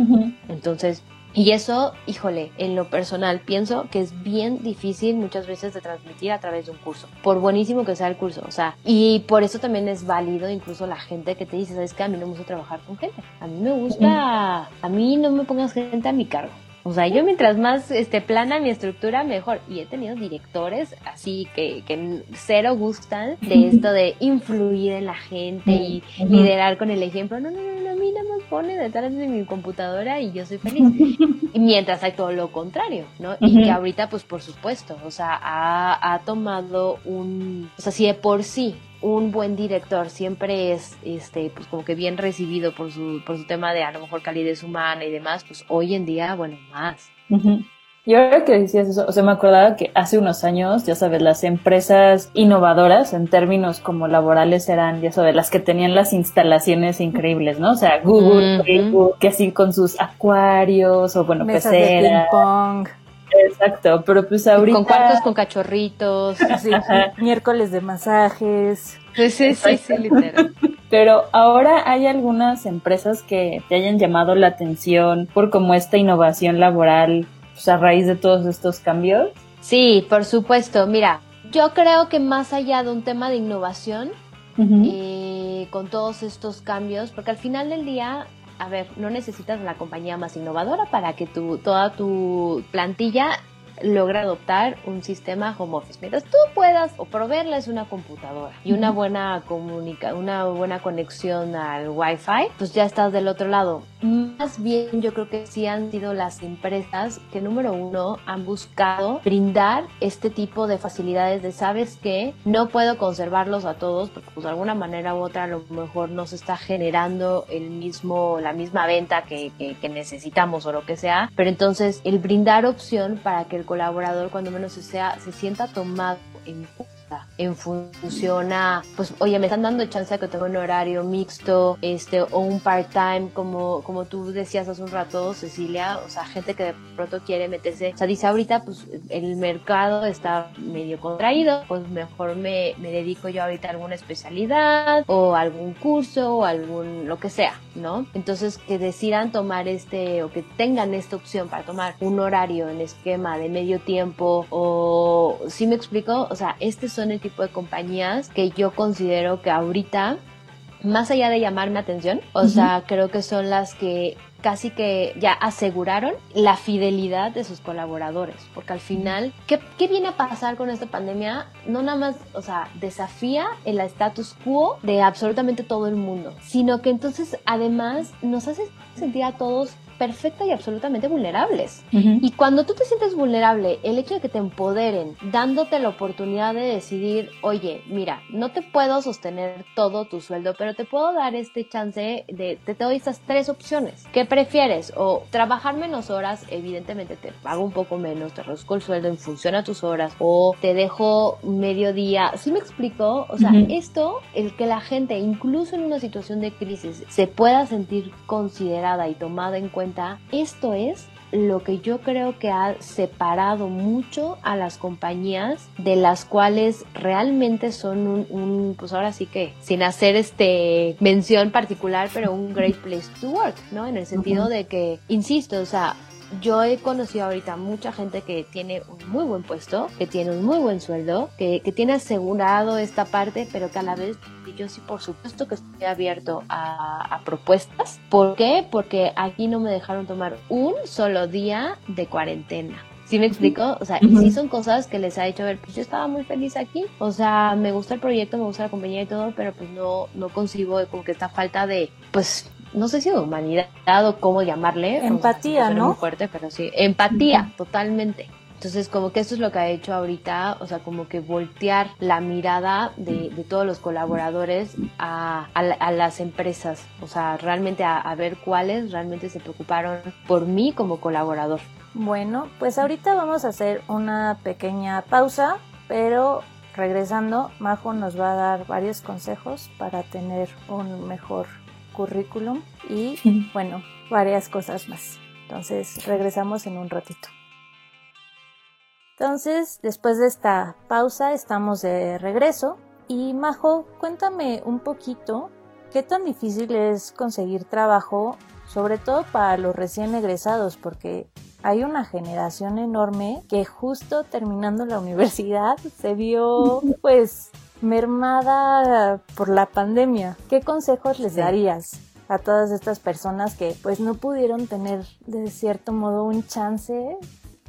Speaker 7: Entonces, y eso, híjole, en lo personal pienso que es bien difícil muchas veces de transmitir a través de un curso, por buenísimo que sea el curso, o sea, y por eso también es válido incluso la gente que te dice, sabes que a mí no me gusta trabajar con gente, a mí me gusta, a mí no me pongas gente a mi cargo, o sea, yo mientras más este, plana mi estructura, mejor. Y he tenido directores así que, que cero gustan de esto de influir en la gente y liderar con el ejemplo. No, no, no, a mí nada más pone detrás de mi computadora y yo soy feliz. (laughs) y mientras hay todo lo contrario, ¿no? Y que ahorita, pues por supuesto, o sea, ha, ha tomado un... O sea, si de por sí un buen director siempre es este pues como que bien recibido por su por su tema de a lo mejor calidez humana y demás pues hoy en día bueno más
Speaker 5: y ahora que decías eso, o sea, me acordaba que hace unos años, ya sabes, las empresas innovadoras en términos como laborales eran, ya sabes, las que tenían las instalaciones increíbles, ¿no? O sea, Google, Facebook, que así con sus acuarios o bueno,
Speaker 6: Mesas peceras.
Speaker 5: Exacto, pero pues ahorita...
Speaker 7: Con cuartos con cachorritos. (laughs)
Speaker 6: Miércoles de masajes.
Speaker 7: Sí, sí, sí, sí, literal. (laughs)
Speaker 5: Pero ahora hay algunas empresas que te hayan llamado la atención por como esta innovación laboral pues, a raíz de todos estos cambios.
Speaker 7: Sí, por supuesto. Mira, yo creo que más allá de un tema de innovación, eh, con todos estos cambios, porque al final del día a ver, no necesitas la compañía más innovadora para que tu, toda tu plantilla logra adoptar un sistema home office. Mientras tú puedas o proveerles una computadora y una buena comunica una buena conexión al Wi-Fi, pues ya estás del otro lado. Más bien yo creo que sí han sido las empresas que número uno han buscado brindar este tipo de facilidades de sabes que no puedo conservarlos a todos porque pues de alguna manera u otra a lo mejor no se está generando el mismo, la misma venta que, que necesitamos o lo que sea, pero entonces el brindar opción para que el colaborador cuando menos se, sea, se sienta tomado en en función a, pues, oye, me están dando chance de que tenga un horario mixto, este, o un part-time, como, como tú decías hace un rato, Cecilia, o sea, gente que de pronto quiere meterse, o sea, dice ahorita, pues, el mercado está medio contraído, pues mejor me, me dedico yo ahorita a alguna especialidad, o algún curso, o algún, lo que sea, ¿no? Entonces, que decidan tomar este, o que tengan esta opción para tomar un horario en esquema de medio tiempo, o, si me explico, o sea, este son el tipo de compañías que yo considero que ahorita, más allá de llamarme atención, o sea, creo que son las que casi que ya aseguraron la fidelidad de sus colaboradores, porque al final, ¿qué, ¿qué, viene a pasar con esta pandemia? No nada más, o sea, desafía el status quo de absolutamente todo el mundo, sino que entonces además nos hace sentir a todos perfecta y absolutamente vulnerables. Y cuando tú te sientes vulnerable, el hecho de que te empoderen, dándote la oportunidad de decidir, oye, mira, no te puedo sostener todo tu sueldo, pero te puedo dar este chance de, te doy estas tres opciones. ¿Qué prefieres? O trabajar menos horas, evidentemente te pago un poco menos, te reduzco el sueldo en función a tus horas, o te dejo medio día. ¿Sí me explico? O sea, esto, el que la gente, incluso en una situación de crisis, se pueda sentir considerada y tomada en cuenta esto es lo que yo creo que ha separado mucho a las compañías de las cuales realmente son un, pues ahora sí que sin hacer este mención particular pero un great place to work no en el sentido de que insisto o sea yo he conocido ahorita mucha gente que tiene un muy buen puesto, que tiene un muy buen sueldo, que, tiene asegurado esta parte, pero que a la vez yo sí por supuesto que estoy abierto a, propuestas. ¿Por qué? Porque aquí no me dejaron tomar un solo día de cuarentena. ¿Sí me explico? O sea, y sí son cosas que les ha hecho ver, pues yo estaba muy feliz aquí, o sea, me gusta el proyecto, me gusta la compañía y todo, pero pues no, no consigo como que esta falta de, pues, no sé si de humanidad o cómo llamarle.
Speaker 6: Empatía, ¿no?
Speaker 7: Muy fuerte, pero sí, empatía, totalmente. Entonces, como que eso es lo que ha hecho ahorita, o sea, como que voltear la mirada de, todos los colaboradores a, las empresas, o sea, realmente a, a, ver cuáles realmente se preocuparon por mí como colaborador.
Speaker 6: Bueno, pues ahorita vamos a hacer una pequeña pausa, pero regresando, Majo nos va a dar varios consejos para tener un mejor currículum y bueno, varias cosas más. Entonces regresamos en un ratito. Entonces, después de esta pausa, estamos de regreso. Y Majo, cuéntame un poquito qué tan difícil es conseguir trabajo, sobre todo para los recién egresados, porque hay una generación enorme que justo terminando la (laughs) universidad se vio pues mermada por la pandemia. ¿Qué consejos les darías a todas estas personas que pues no pudieron tener de cierto modo un chance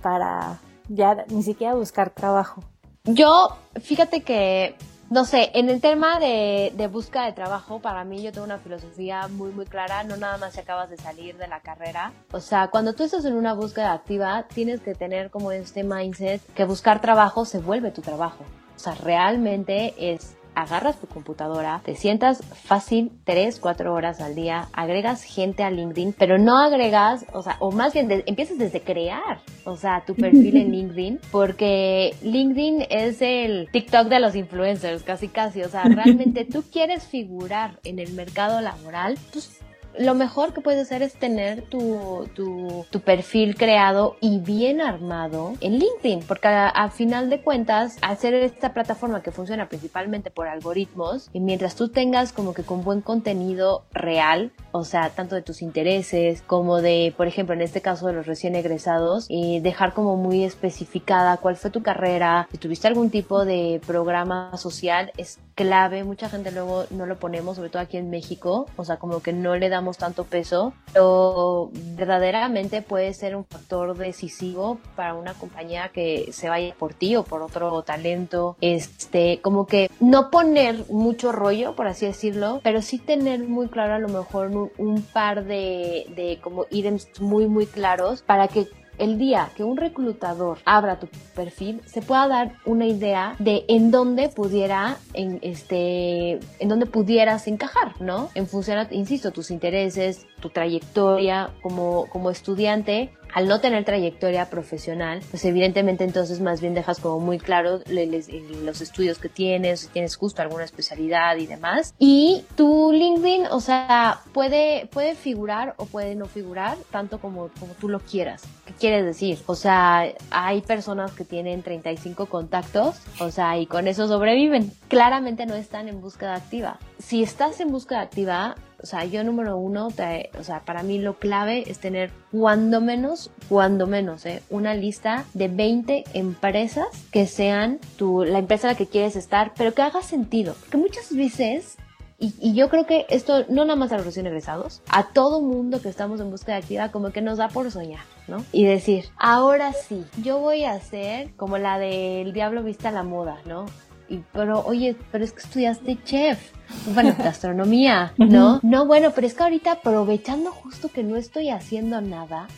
Speaker 6: para ya ni siquiera buscar trabajo?
Speaker 7: Yo, fíjate que no sé, en el tema de, de, búsqueda de trabajo, para mí yo tengo una filosofía muy, muy clara, no nada más si acabas de salir de la carrera. O sea, cuando tú estás en una búsqueda activa, tienes que tener como este mindset que buscar trabajo se vuelve tu trabajo. O sea, realmente es agarras tu computadora, te sientas fácil 3, 4 horas al día, agregas gente a LinkedIn, pero no agregas, o sea, o más bien empiezas desde crear, o sea, tu perfil en (laughs) LinkedIn, porque LinkedIn es el TikTok de los influencers, casi casi, o sea, (laughs) realmente tú quieres figurar en el mercado laboral, pues lo mejor que puedes hacer es tener tu, tu, tu perfil creado y bien armado en LinkedIn, porque al final de cuentas, hacer esta plataforma que funciona principalmente por algoritmos, y mientras tú tengas como que con buen contenido real, o sea, tanto de tus intereses como de, por ejemplo, en este caso de los recién egresados, y dejar como muy especificada cuál fue tu carrera, si tuviste algún tipo de programa social, es clave, mucha gente luego no lo ponemos, sobre todo aquí en México, o sea, como que no le damos tanto peso, pero verdaderamente puede ser un factor decisivo para una compañía que se vaya por ti o por otro talento, este, como que no poner mucho rollo, por así decirlo, pero sí tener muy claro a lo mejor un, par de, de como ítems muy, muy claros para que el día que un reclutador abra tu perfil, se pueda dar una idea de en dónde pudiera, en este, en dónde pudieras encajar, ¿no? En función, insisto, tus intereses, tu trayectoria como, como estudiante, al no tener trayectoria profesional, pues evidentemente entonces más bien dejas como muy claro los estudios que tienes, si tienes justo alguna especialidad y demás. Y tu LinkedIn, o sea, puede, puede figurar o puede no figurar tanto como, como tú lo quieras. ¿Qué quieres decir? O sea, hay personas que tienen 35 contactos, o sea, y con eso sobreviven. Claramente no están en búsqueda activa. Si estás en búsqueda activa, o sea, yo número uno, o sea, para mí lo clave es tener cuando menos, cuando menos, ¿eh? una lista de 20 empresas que sean tu, la empresa en la que quieres estar, pero que haga sentido. Porque muchas veces y, yo creo que esto no nada más a los recién egresados, a todo mundo que estamos en búsqueda activa, como que nos da por soñar, ¿no? Y decir, ahora sí, yo voy a hacer como la del diablo vista a la moda, ¿no? Y, pero, oye, pero es que estudiaste chef bueno, (laughs) gastronomía, ¿no? No, bueno, pero es que ahorita aprovechando justo que no estoy haciendo nada,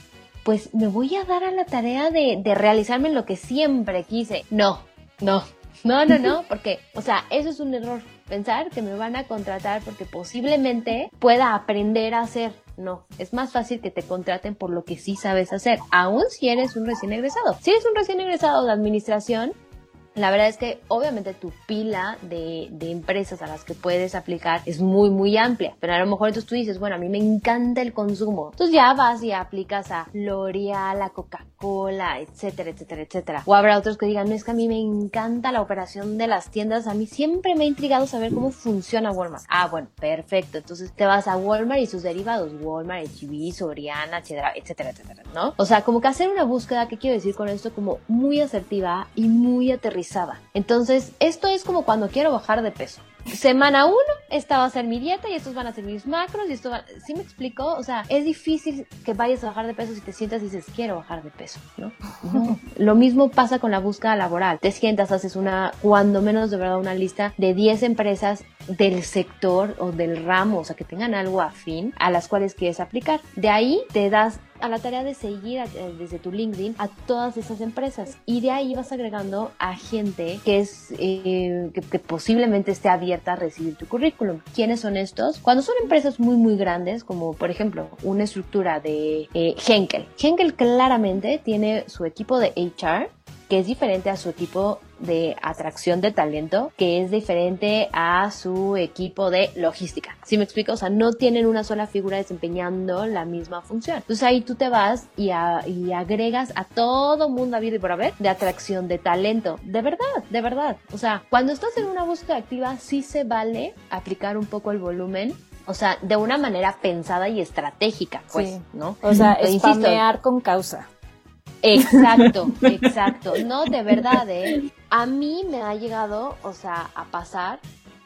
Speaker 7: pues me voy a dar a la tarea de, de realizarme lo que siempre quise. No, no, no, no, no, (laughs) porque, o sea, eso es un error. Pensar que me van a contratar porque posiblemente pueda aprender a hacer. No, es más fácil que te contraten por lo que sí sabes hacer, aun si eres un recién egresado. Si eres un recién egresado de administración, la verdad es que obviamente tu pila de, de, empresas a las que puedes aplicar es muy, muy amplia. Pero a lo mejor entonces tú dices, bueno, a mí me encanta el consumo. Entonces ya vas y aplicas a L'Oreal, a Coca-Cola, etcétera, etcétera, etcétera. O habrá otros que digan, no es que a mí me encanta la operación de las tiendas. A mí siempre me ha intrigado saber cómo funciona Walmart. Ah, bueno, perfecto. Entonces te vas a Walmart y sus derivados. Walmart, HB, Soriana, etcétera, etcétera, etcétera, ¿no? O sea, como que hacer una búsqueda, ¿qué quiero decir con esto? Como muy asertiva y muy aterrizada entonces, esto es como cuando quiero bajar de peso. Semana 1, esta va a ser mi dieta y estos van a ser mis macros y esto va... ¿Sí me explico? O sea, es difícil que vayas a bajar de peso si te sientas y dices, quiero bajar de peso, ¿no? Lo mismo pasa con la búsqueda laboral. Te sientas, haces una, cuando menos de verdad, una lista de 10 empresas del sector o del ramo, o sea, que tengan algo afín a las cuales quieres aplicar. De ahí te das a la tarea de seguir eh, desde tu LinkedIn a todas esas empresas y de ahí vas agregando a gente que es eh, que, posiblemente esté abierta recibir tu currículum. ¿Quiénes son estos? Cuando son empresas muy muy grandes, como por ejemplo una estructura de eh, Henkel. Henkel claramente tiene su equipo de HR que es diferente a su equipo de atracción de talento, que es diferente a su equipo de logística. ¿Sí me explico? O sea, no tienen una sola figura desempeñando la misma función. Entonces ahí tú te vas y, y agregas a todo mundo a vida y por haber de atracción de talento. De verdad, de verdad. O sea, cuando estás en una búsqueda activa, sí se vale aplicar un poco el volumen o sea, de una manera pensada y estratégica, pues, ¿no?
Speaker 6: O sea, spamear con causa.
Speaker 7: Exacto, (laughs) exacto. No, de verdad, ¿eh? A mí me ha llegado, o sea, a pasar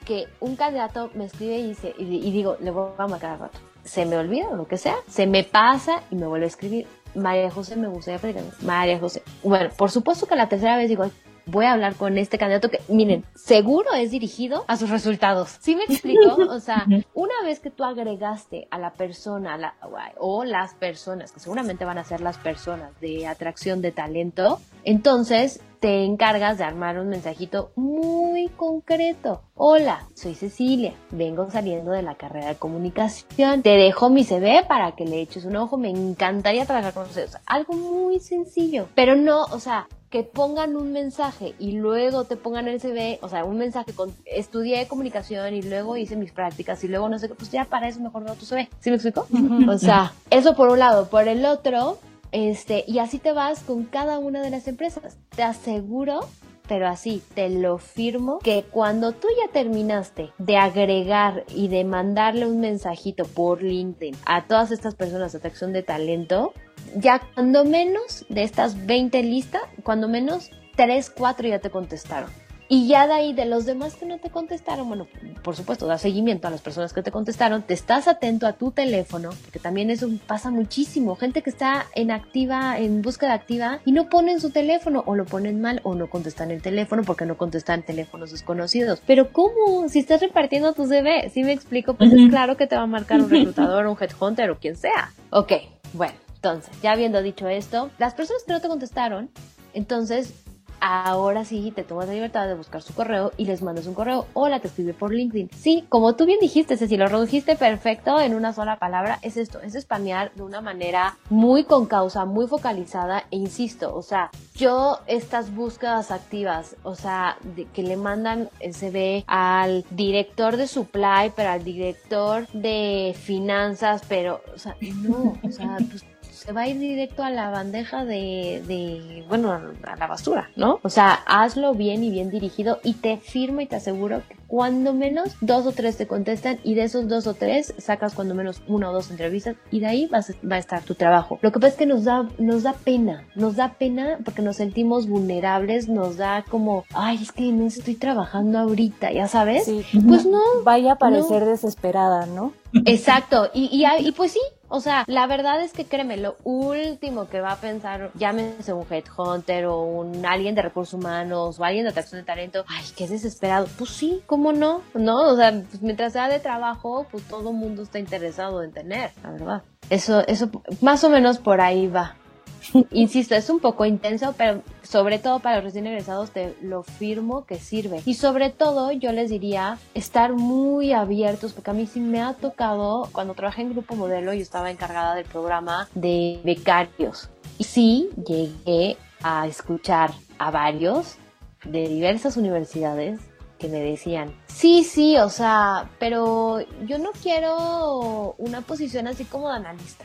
Speaker 7: que un candidato me escribe y, dice, y, digo, le voy a marcar al rato. Se me olvida o lo que sea, se me pasa y me vuelve a escribir. María José, me gustaría pedir. María José. Bueno, por supuesto que la tercera vez digo, voy a hablar con este candidato que, miren, seguro es dirigido a sus resultados. ¿Sí me explico? (laughs) O sea, una vez que tú agregaste a la persona la, o las personas, que seguramente van a ser las personas de atracción de talento, entonces te encargas de armar un mensajito muy concreto. Hola, soy Cecilia, vengo saliendo de la carrera de comunicación. Te dejo mi CV para que le eches un ojo. Me encantaría trabajar con ustedes. algo muy sencillo, pero no, o sea, que pongan un mensaje y luego te pongan el CV, o sea, un mensaje con estudié comunicación y luego hice mis prácticas y luego no sé qué, pues ya para eso mejor no tu CV. ¿Sí me explico? O sea, eso por un lado. Por el otro, este, y así te vas con cada una de las empresas. Te aseguro pero así te lo firmo, que cuando tú ya terminaste de agregar y de mandarle un mensajito por LinkedIn a todas estas personas de atracción de talento, ya cuando menos de estas 20 listas, cuando menos 3, 4 ya te contestaron. Y ya de ahí, de los demás que no te contestaron, bueno, por supuesto, da seguimiento a las personas que te contestaron, te estás atento a tu teléfono, porque también eso pasa muchísimo. Gente que está en activa, en búsqueda activa y no ponen su teléfono, o lo ponen mal, o no contestan el teléfono porque no contestan teléfonos desconocidos. Pero ¿cómo? Si estás repartiendo tu CV, si me explico, pues es claro que te va a marcar un reclutador, un headhunter o quien sea. Ok, bueno, entonces, ya habiendo dicho esto, las personas que no te contestaron, entonces ahora sí te tomas la libertad de buscar su correo y les mandas un correo. Hola, te escribe por LinkedIn. Sí, como tú bien dijiste, si lo redujiste perfecto en una sola palabra, es esto, es spamear de una manera muy con causa, muy focalizada e insisto, o sea, yo estas búsquedas activas, o sea, de, que le mandan el CV al director de supply, pero al director de finanzas, pero, o sea, no, o sea, pues se va a ir directo a la bandeja de, de, bueno, a la basura, ¿no? O sea, hazlo bien y bien dirigido y te firmo y te aseguro que cuando menos dos o tres te contestan y de esos dos o tres sacas cuando menos una o dos entrevistas y de ahí vas, va a estar tu trabajo. Lo que pasa es que nos da, nos da pena, nos da pena porque nos sentimos vulnerables, nos da como, ay, es que no estoy trabajando ahorita, ya sabes. Pues no.
Speaker 6: Vaya a parecer desesperada, ¿no?
Speaker 7: Exacto, y, y, y, pues sí, o sea, la verdad es que créeme, lo último que va a pensar, llámese un headhunter o un alguien de recursos humanos o alguien de atracción de talento, ay, qué desesperado. Pues sí, ¿cómo no? No, o sea, pues mientras sea de trabajo, pues todo mundo está interesado en tener, la verdad. Eso, eso, más o menos por ahí va. (laughs) Insisto, es un poco intenso, pero sobre todo para los recién egresados te lo firmo que sirve. Y sobre todo yo les diría estar muy abiertos, porque a mí sí me ha tocado, cuando trabajé en Grupo Modelo, yo estaba encargada del programa de becarios. Y sí, llegué a escuchar a varios de diversas universidades que me decían, sí, sí, o sea, pero yo no quiero una posición así como de analista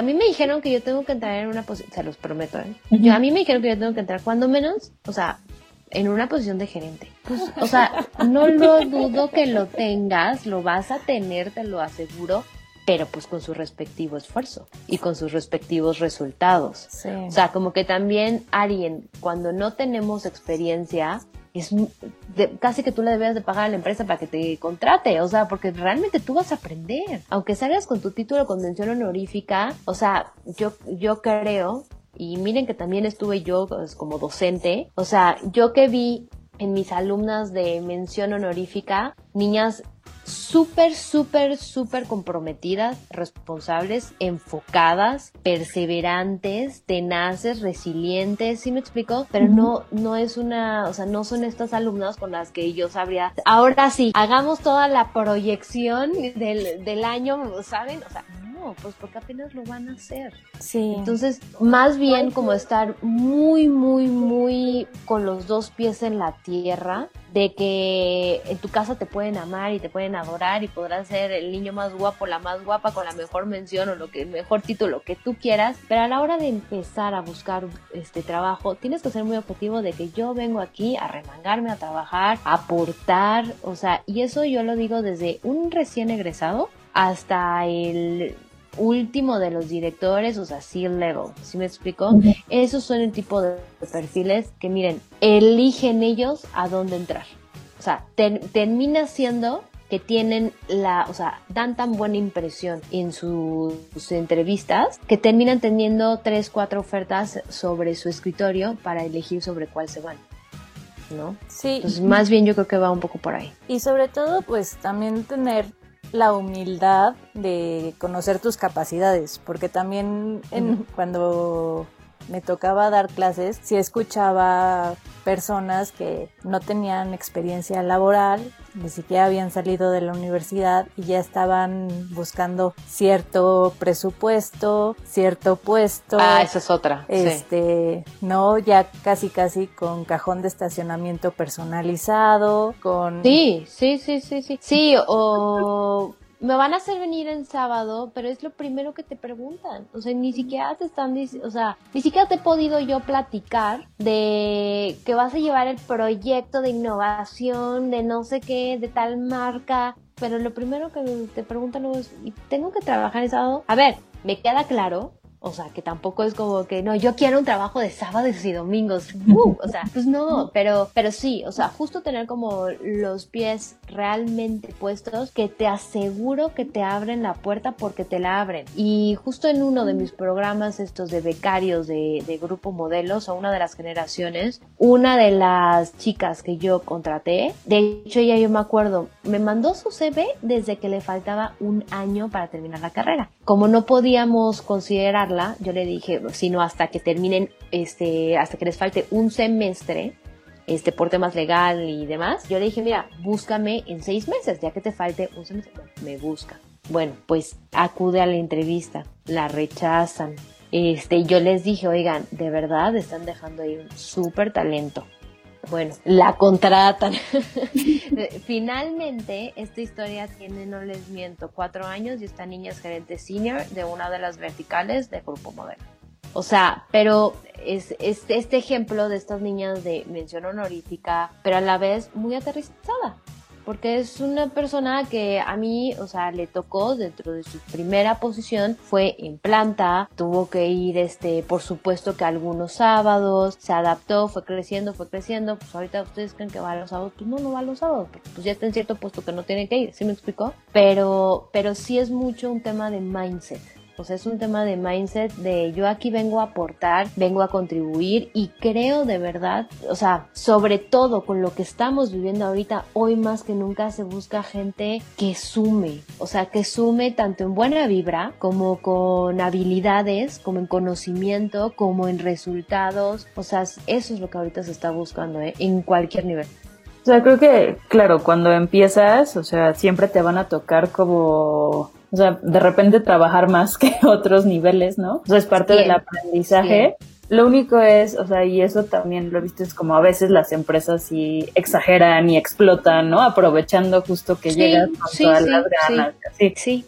Speaker 7: a mí me dijeron que yo tengo que entrar en una posición, se los prometo, ¿eh? yo, a mí me dijeron que yo tengo que entrar cuando menos, o sea, en una posición de gerente. Pues, o sea, no lo dudo que lo tengas, lo vas a tener, te lo aseguro, pero pues con su respectivo esfuerzo y con sus respectivos resultados. O sea, como que también alguien, cuando no tenemos experiencia, es casi que tú le debes de pagar a la empresa para que te contrate, o sea, porque realmente tú vas a aprender. Aunque salgas con tu título de convención honorífica, o sea, yo, yo creo, y miren que también estuve yo pues, como docente, o sea, yo que vi en mis alumnas de mención honorífica, niñas súper, súper, súper comprometidas, responsables, enfocadas, perseverantes, tenaces, resilientes, ¿sí me explico? Pero no, no es una, o sea, no son estas alumnas con las que yo sabría, ahora sí, hagamos toda la proyección del, del año, ¿saben? O sea, no, pues porque apenas lo van a hacer.
Speaker 6: Sí.
Speaker 7: Entonces, más bien como estar muy, muy, muy con los dos pies en la tierra, de que en tu casa te pueden amar y te pueden adorar y podrás ser el niño más guapo, la más guapa con la mejor mención o lo que el mejor título que tú quieras, pero a la hora de empezar a buscar este trabajo, tienes que ser muy objetivo de que yo vengo aquí a remangarme a trabajar, a aportar, o sea, y eso yo lo digo desde un recién egresado hasta el último de los directores, o sea, C-level, ¿sí me explico? Esos son el tipo de perfiles que, miren, eligen ellos a dónde entrar. O sea, termina siendo que tienen la, o sea, dan tan buena impresión en sus, entrevistas que terminan teniendo tres, cuatro ofertas sobre su escritorio para elegir sobre cuál se van. ¿No?
Speaker 6: Sí.
Speaker 7: Entonces, más bien yo creo que va un poco por ahí.
Speaker 6: Y sobre todo, pues también tener la humildad de conocer tus capacidades, porque también en, cuando me tocaba dar clases, si escuchaba personas que no tenían experiencia laboral, ni siquiera habían salido de la universidad y ya estaban buscando cierto presupuesto, cierto puesto.
Speaker 7: Ah, esa es otra.
Speaker 6: Este, no, ya casi casi con cajón de estacionamiento personalizado, con
Speaker 7: Sí, sí, sí, sí, sí. Sí, o me van a hacer venir en sábado, pero es lo primero que te preguntan. O sea, ni siquiera te están diciendo, o sea, ni siquiera te he podido yo platicar de que vas a llevar el proyecto de innovación, de no sé qué, de tal marca. Pero lo primero que te preguntan es, ¿y tengo que trabajar el sábado? A ver, me queda claro O sea, que tampoco es como que, no, yo quiero un trabajo de sábados y domingos. (laughs) Uh, o sea, pues no, pero, pero sí, o sea, justo tener como los pies realmente puestos que te aseguro que te abren la puerta porque te la abren. Y justo en uno de mis programas estos de becarios de, de Grupo Modelos o una de las generaciones, una de las chicas que yo contraté, de hecho ya yo me acuerdo, me mandó su CV desde que le faltaba un año para terminar la carrera. Como no podíamos considerar yo le dije, sino hasta que terminen, este, hasta que les falte un semestre, este, por temas legal y demás, yo le dije, mira, búscame en seis meses, ya que te falte un semestre, me busca. Bueno, pues acude a la entrevista, la rechazan. Este, yo les dije, oigan, de verdad están dejando ahí un súper talento. Bueno, la contratan. (laughs) Finalmente, esta historia tiene, no les miento, cuatro años y esta niña es gerente senior de una de las verticales de Grupo Modelo. O sea, pero es, es, este ejemplo de estas niñas de mención honorífica, pero a la vez muy aterrizada porque es una persona que a mí, o sea, le tocó dentro de su primera posición, fue en planta, tuvo que ir, este, por supuesto que algunos sábados, se adaptó, fue creciendo, fue creciendo, pues ahorita ustedes creen que va a los sábados, pues no, no va a los sábados, porque pues ya está en cierto puesto que no tiene que ir, ¿sí me explicó? Pero, pero sí es mucho un tema de mindset pues es un tema de mindset de yo aquí vengo a aportar, vengo a contribuir y creo de verdad, o sea, sobre todo con lo que estamos viviendo ahorita, hoy más que nunca se busca gente que sume, o sea, que sume tanto en buena vibra como con habilidades, como en conocimiento, como en resultados, o sea, eso es lo que ahorita se está buscando ¿eh? en cualquier nivel.
Speaker 5: O sea, creo que, claro, cuando empiezas, o sea, siempre te van a tocar como o sea, de repente trabajar más (laughs) que otros niveles, ¿no? O sea, es parte del aprendizaje. Lo único es, o sea, y eso también lo viste, es como a veces las empresas sí exageran y explotan, ¿no? Aprovechando justo que llegas con todas las ganas.
Speaker 7: Sí, sí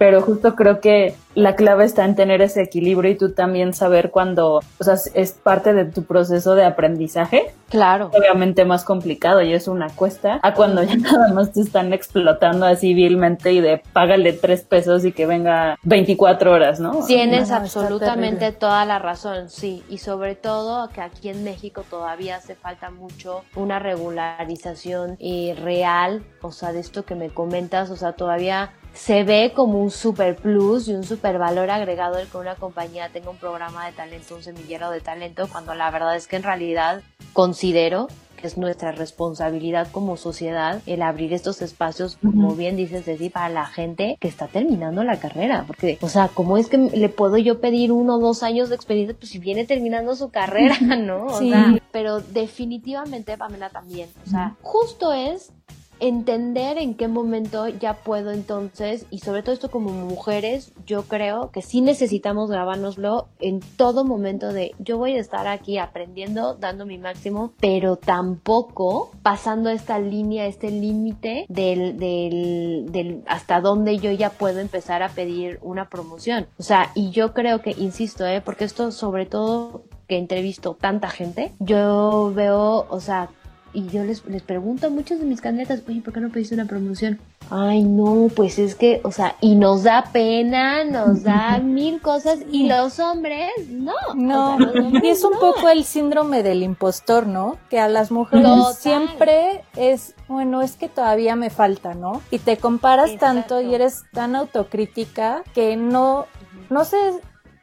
Speaker 5: pero justo creo que la clave está en tener ese equilibrio y tú también saber cuando, o sea, es parte de tu proceso de aprendizaje.
Speaker 7: Claro.
Speaker 5: Obviamente más complicado y es una cuesta a cuando ya (laughs) nada más te están explotando así vilmente y de págale tres pesos y que venga 24 horas, ¿no?
Speaker 7: Tienes absolutamente toda la razón, sí. Y sobre todo que aquí en México todavía hace falta mucho una regularización real, o sea, de esto que me comentas, o sea, todavía se ve como un super plus y un super valor agregado el que una compañía tenga un programa de talento, un semillero de talento, cuando la verdad es que en realidad considero que es nuestra responsabilidad como sociedad el abrir estos espacios, como bien dices, decir, para la gente que está terminando la carrera. Porque, o sea, ¿cómo es que le puedo yo pedir uno o dos años de experiencia? Pues si viene terminando su carrera, (laughs) ¿no? O sea, pero definitivamente, Pamela, también. O sea, justo es entender en qué momento ya puedo entonces, y sobre todo esto como mujeres, yo creo que sí necesitamos grabárnoslo en todo momento de yo voy a estar aquí aprendiendo, dando mi máximo, pero tampoco pasando esta línea, este límite del, del, del hasta donde yo ya puedo empezar a pedir una promoción. O sea, y yo creo que, insisto, ¿eh? porque esto sobre todo que entrevisto tanta gente, yo veo, o sea, y yo les, les pregunto a muchos de mis candidatas, oye, ¿por qué no pediste una promoción? Ay, no, pues es que, o sea, y nos da pena, nos da (laughs) mil cosas, y los hombres, no.
Speaker 6: No, y es un poco el síndrome del impostor, ¿no? Que a las mujeres siempre es, bueno, es que todavía me falta, ¿no? Y te comparas tanto y eres tan autocrítica que no, no sé,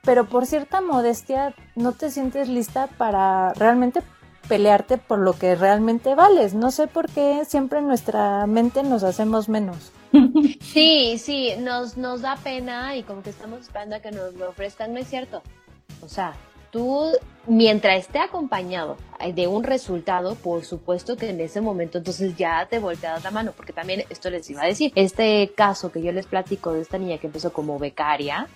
Speaker 6: pero por cierta modestia no te sientes lista para realmente pelearte por lo que realmente vales. No sé por qué siempre en nuestra mente nos hacemos menos. (laughs)
Speaker 7: Sí, sí, nos, nos da pena y como que estamos esperando a que nos lo ofrezcan, no es cierto. O sea, tú, mientras esté acompañado de un resultado, por supuesto que en ese momento entonces ya te volteas la mano, porque también esto les iba a decir, este caso que yo les platico de esta niña que empezó como becaria,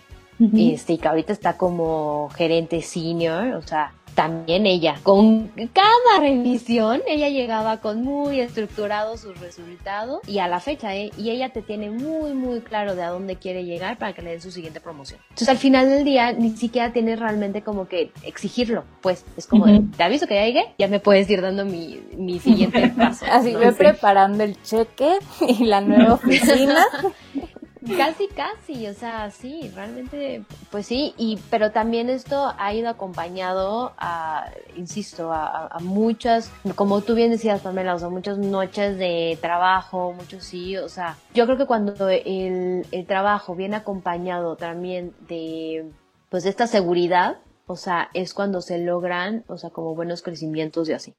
Speaker 7: este, y que ahorita está como gerente senior, o sea, también ella, con cada revisión, ella llegaba con muy estructurado sus resultados y a la fecha, ¿eh? y ella te tiene muy, muy claro de a dónde quiere llegar para que le den su siguiente promoción. Entonces al final del día ni siquiera tienes realmente como que exigirlo, pues es como, te aviso que ya llegué, ya me puedes ir dando mi, mi siguiente (laughs) paso.
Speaker 6: Así voy preparando el cheque y la nueva (laughs) oficina.
Speaker 7: Casi, casi, o sea, sí, realmente, pues sí, y pero también esto ha ido acompañado a, insisto, a, muchas, como tú bien decías, Pamela, o sea, muchas noches de trabajo, muchos sí, o sea, yo creo que cuando el, el trabajo viene acompañado también de, pues, de esta seguridad, o sea, es cuando se logran, o sea, como buenos crecimientos y así.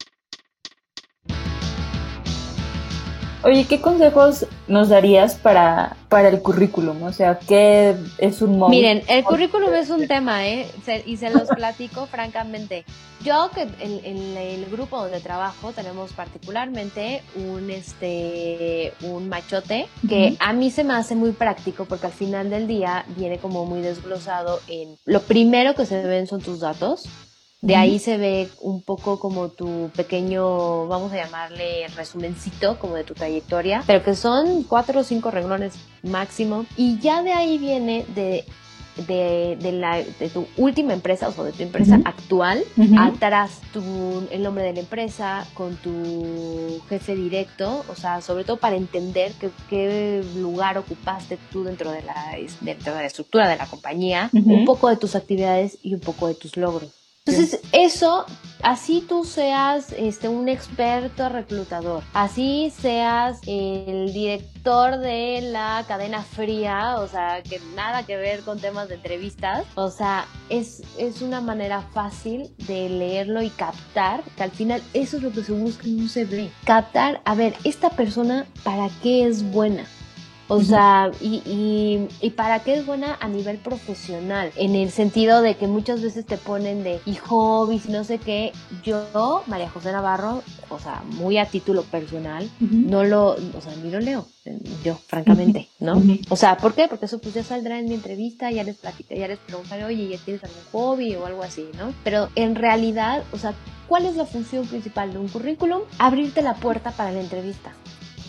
Speaker 5: Oye, ¿qué consejos nos darías para, para el currículum? O sea, ¿qué es un móvil?
Speaker 7: Miren, el currículum es un tema, ¿eh? y se los platico (laughs) francamente. Yo que en, el grupo donde trabajo tenemos particularmente un este un machote que a mí se me hace muy práctico porque al final del día viene como muy desglosado en lo primero que se ven son tus datos de ahí se ve un poco como tu pequeño, vamos a llamarle resumencito, como de tu trayectoria, pero que son cuatro o cinco renglones máximo. Y ya de ahí viene de de, de, la, de, tu última empresa, o sea, de tu empresa actual, atrás tu, el nombre de la empresa, con tu jefe directo, o sea, sobre todo para entender qué, qué lugar ocupaste tú dentro de la, dentro de la estructura de la compañía, un poco de tus actividades y un poco de tus logros. Entonces, eso, así tú seas este, un experto reclutador, así seas el director de la cadena fría, o sea, que nada que ver con temas de entrevistas, o sea, es, es una manera fácil de leerlo y captar, que al final eso es lo que se busca en un CV, captar, a ver, esta persona, ¿para qué es buena? O sea, y, y, para qué es buena a nivel profesional, en el sentido de que muchas veces te ponen de y hobbies y no sé qué. Yo, María José Navarro, o sea, muy a título personal, no lo, o sea, ni lo leo, yo, francamente, (laughs) ¿no? O sea, ¿por qué? Porque eso pues ya saldrá en mi entrevista, ya les platicaré, ya les preguntaré, oye, ¿ya tienes algún hobby o algo así, ¿no? Pero en realidad, o sea, ¿cuál es la función principal de un currículum? Abrirte la puerta para la entrevista.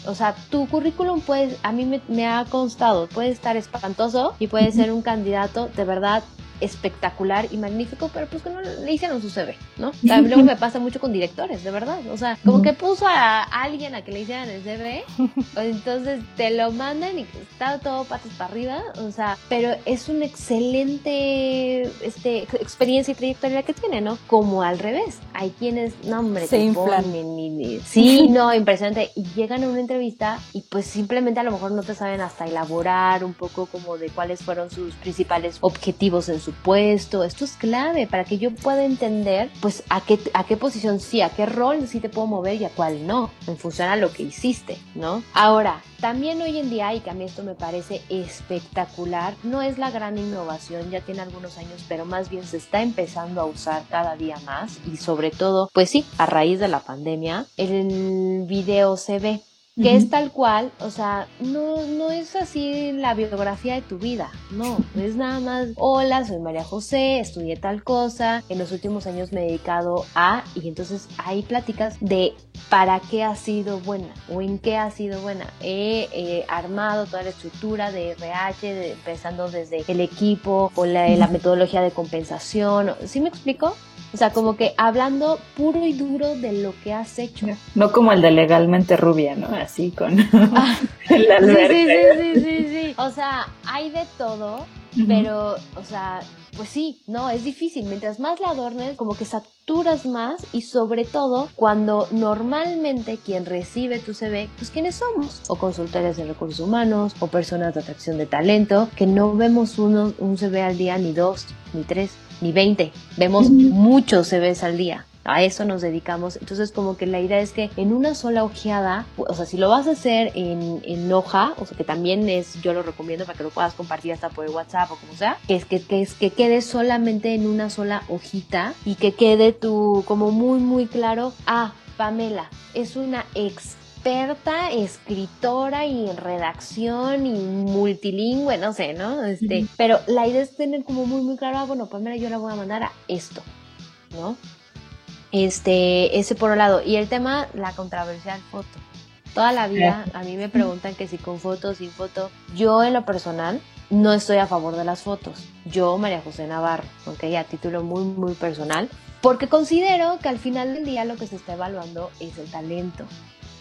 Speaker 7: O sea, tu currículum puede, a mí me, ha constado, puede estar espantoso y puede ser un candidato de verdad espectacular y magnífico, pero pues que no le hicieron su CV, ¿no? También (laughs) luego me pasa mucho con directores, de verdad. O sea, como que puso a alguien a que le hicieran el CV, (laughs) entonces te lo mandan y está todo patas para arriba, o sea, pero es una excelente este, experiencia y trayectoria que tiene, ¿no? Como al revés. Hay quienes, no, hombre,
Speaker 5: se inflan. (laughs)
Speaker 7: sí, no, impresionante. Y llegan a una entrevista y pues simplemente a lo mejor no te saben hasta elaborar un poco como de cuáles fueron sus principales objetivos en su puesto. Esto es clave para que yo pueda entender, pues, a qué, a qué posición sí, a qué rol sí te puedo mover y a cuál no, en función a lo que hiciste, ¿no? Ahora, también hoy en día, y que a mí esto me parece espectacular, no es la gran innovación, ya tiene algunos años, pero más bien se está empezando a usar cada día más y sobre todo, pues sí, a raíz de la pandemia, el video se ve que es tal cual, o sea, no, no es así la biografía de tu vida, no, es nada más, hola, soy María José, estudié tal cosa, en los últimos años me he dedicado a, y entonces hay pláticas de para qué ha sido buena o en qué ha sido buena. He armado toda la estructura de RH, empezando desde el equipo o la, la metodología de compensación, ¿sí me explico? O sea, como que hablando puro y duro de lo que has hecho.
Speaker 5: No como el de legalmente rubia, ¿no? Así con
Speaker 7: ah, (laughs) la sí, sí, sí, sí, sí, O sea, hay de todo, pero, o sea, pues sí, no, es difícil. Mientras más la adornes, como que saturas más y sobre todo cuando normalmente quien recibe tu CV, pues quiénes somos, o consultores de recursos humanos, o personas de atracción de talento, que no vemos uno, un CV al día, ni dos, ni tres, ni 20. Vemos muchos CVs al día. A eso nos dedicamos. Entonces, como que la idea es que en una sola ojeada, o sea, si lo vas a hacer en, en hoja, o sea, que también es, yo lo recomiendo para que lo puedas compartir hasta por WhatsApp o como sea, que es que, que, es, que quede solamente en una sola hojita y que quede tu, como muy, muy claro, ah, Pamela es una ex experta escritora y en redacción y multilingüe, no sé, ¿no? Este, pero la idea es tener como muy, muy claro, ah, bueno, pues mira, yo la voy a mandar a esto, ¿no? Este, ese por un lado. Y el tema, la controversial foto. Toda la vida a mí me preguntan que si con foto sin foto. Yo en lo personal no estoy a favor de las fotos. Yo, María José Navarro, ok, a título muy, muy personal, porque considero que al final del día lo que se está evaluando es el talento.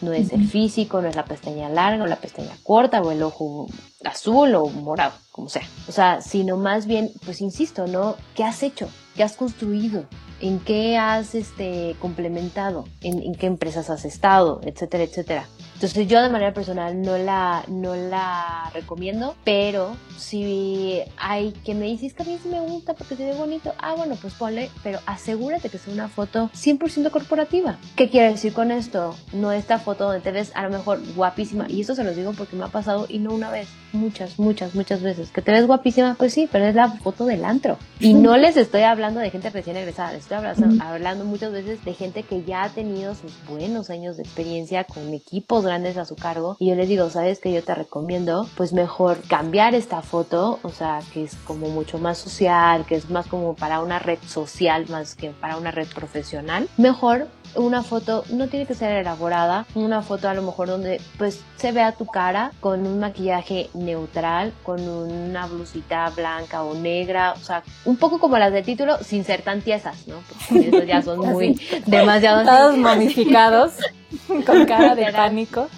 Speaker 7: No es el físico, no es la pestaña larga o la pestaña corta o el ojo azul o morado, como sea. O sea, sino más bien, pues insisto, ¿no? ¿Qué has hecho? ¿Qué has construido? ¿En qué has este, complementado? ¿En, ¿En qué empresas has estado? Etcétera, etcétera. Entonces yo de manera personal no la, no la recomiendo, pero si hay que me dices que a mí sí me gusta porque se ve bonito, ah bueno, pues ponle, pero asegúrate que sea una foto 100% corporativa. ¿Qué quiere decir con esto? No esta foto donde te ves a lo mejor guapísima, y esto se los digo porque me ha pasado y no una vez, muchas, muchas, muchas veces, que te ves guapísima, pues sí, pero es la foto del antro. Y no les estoy hablando de gente recién egresada, les estoy hablando, hablando muchas veces de gente que ya ha tenido sus buenos años de experiencia con equipos grandes a su cargo. Y yo les digo, ¿sabes que Yo te recomiendo pues mejor cambiar esta foto, o sea, que es como mucho más social, que es más como para una red social más que para una red profesional. Mejor una foto no tiene que ser elaborada, una foto a lo mejor donde pues se vea tu cara con un maquillaje neutral, con una blusita blanca o negra, o sea, un poco como las de título sin ser tan tiesas, ¿no? Porque esos ya son (laughs) muy demasiado
Speaker 6: todos momificados (laughs) (laughs) con cara de pánico.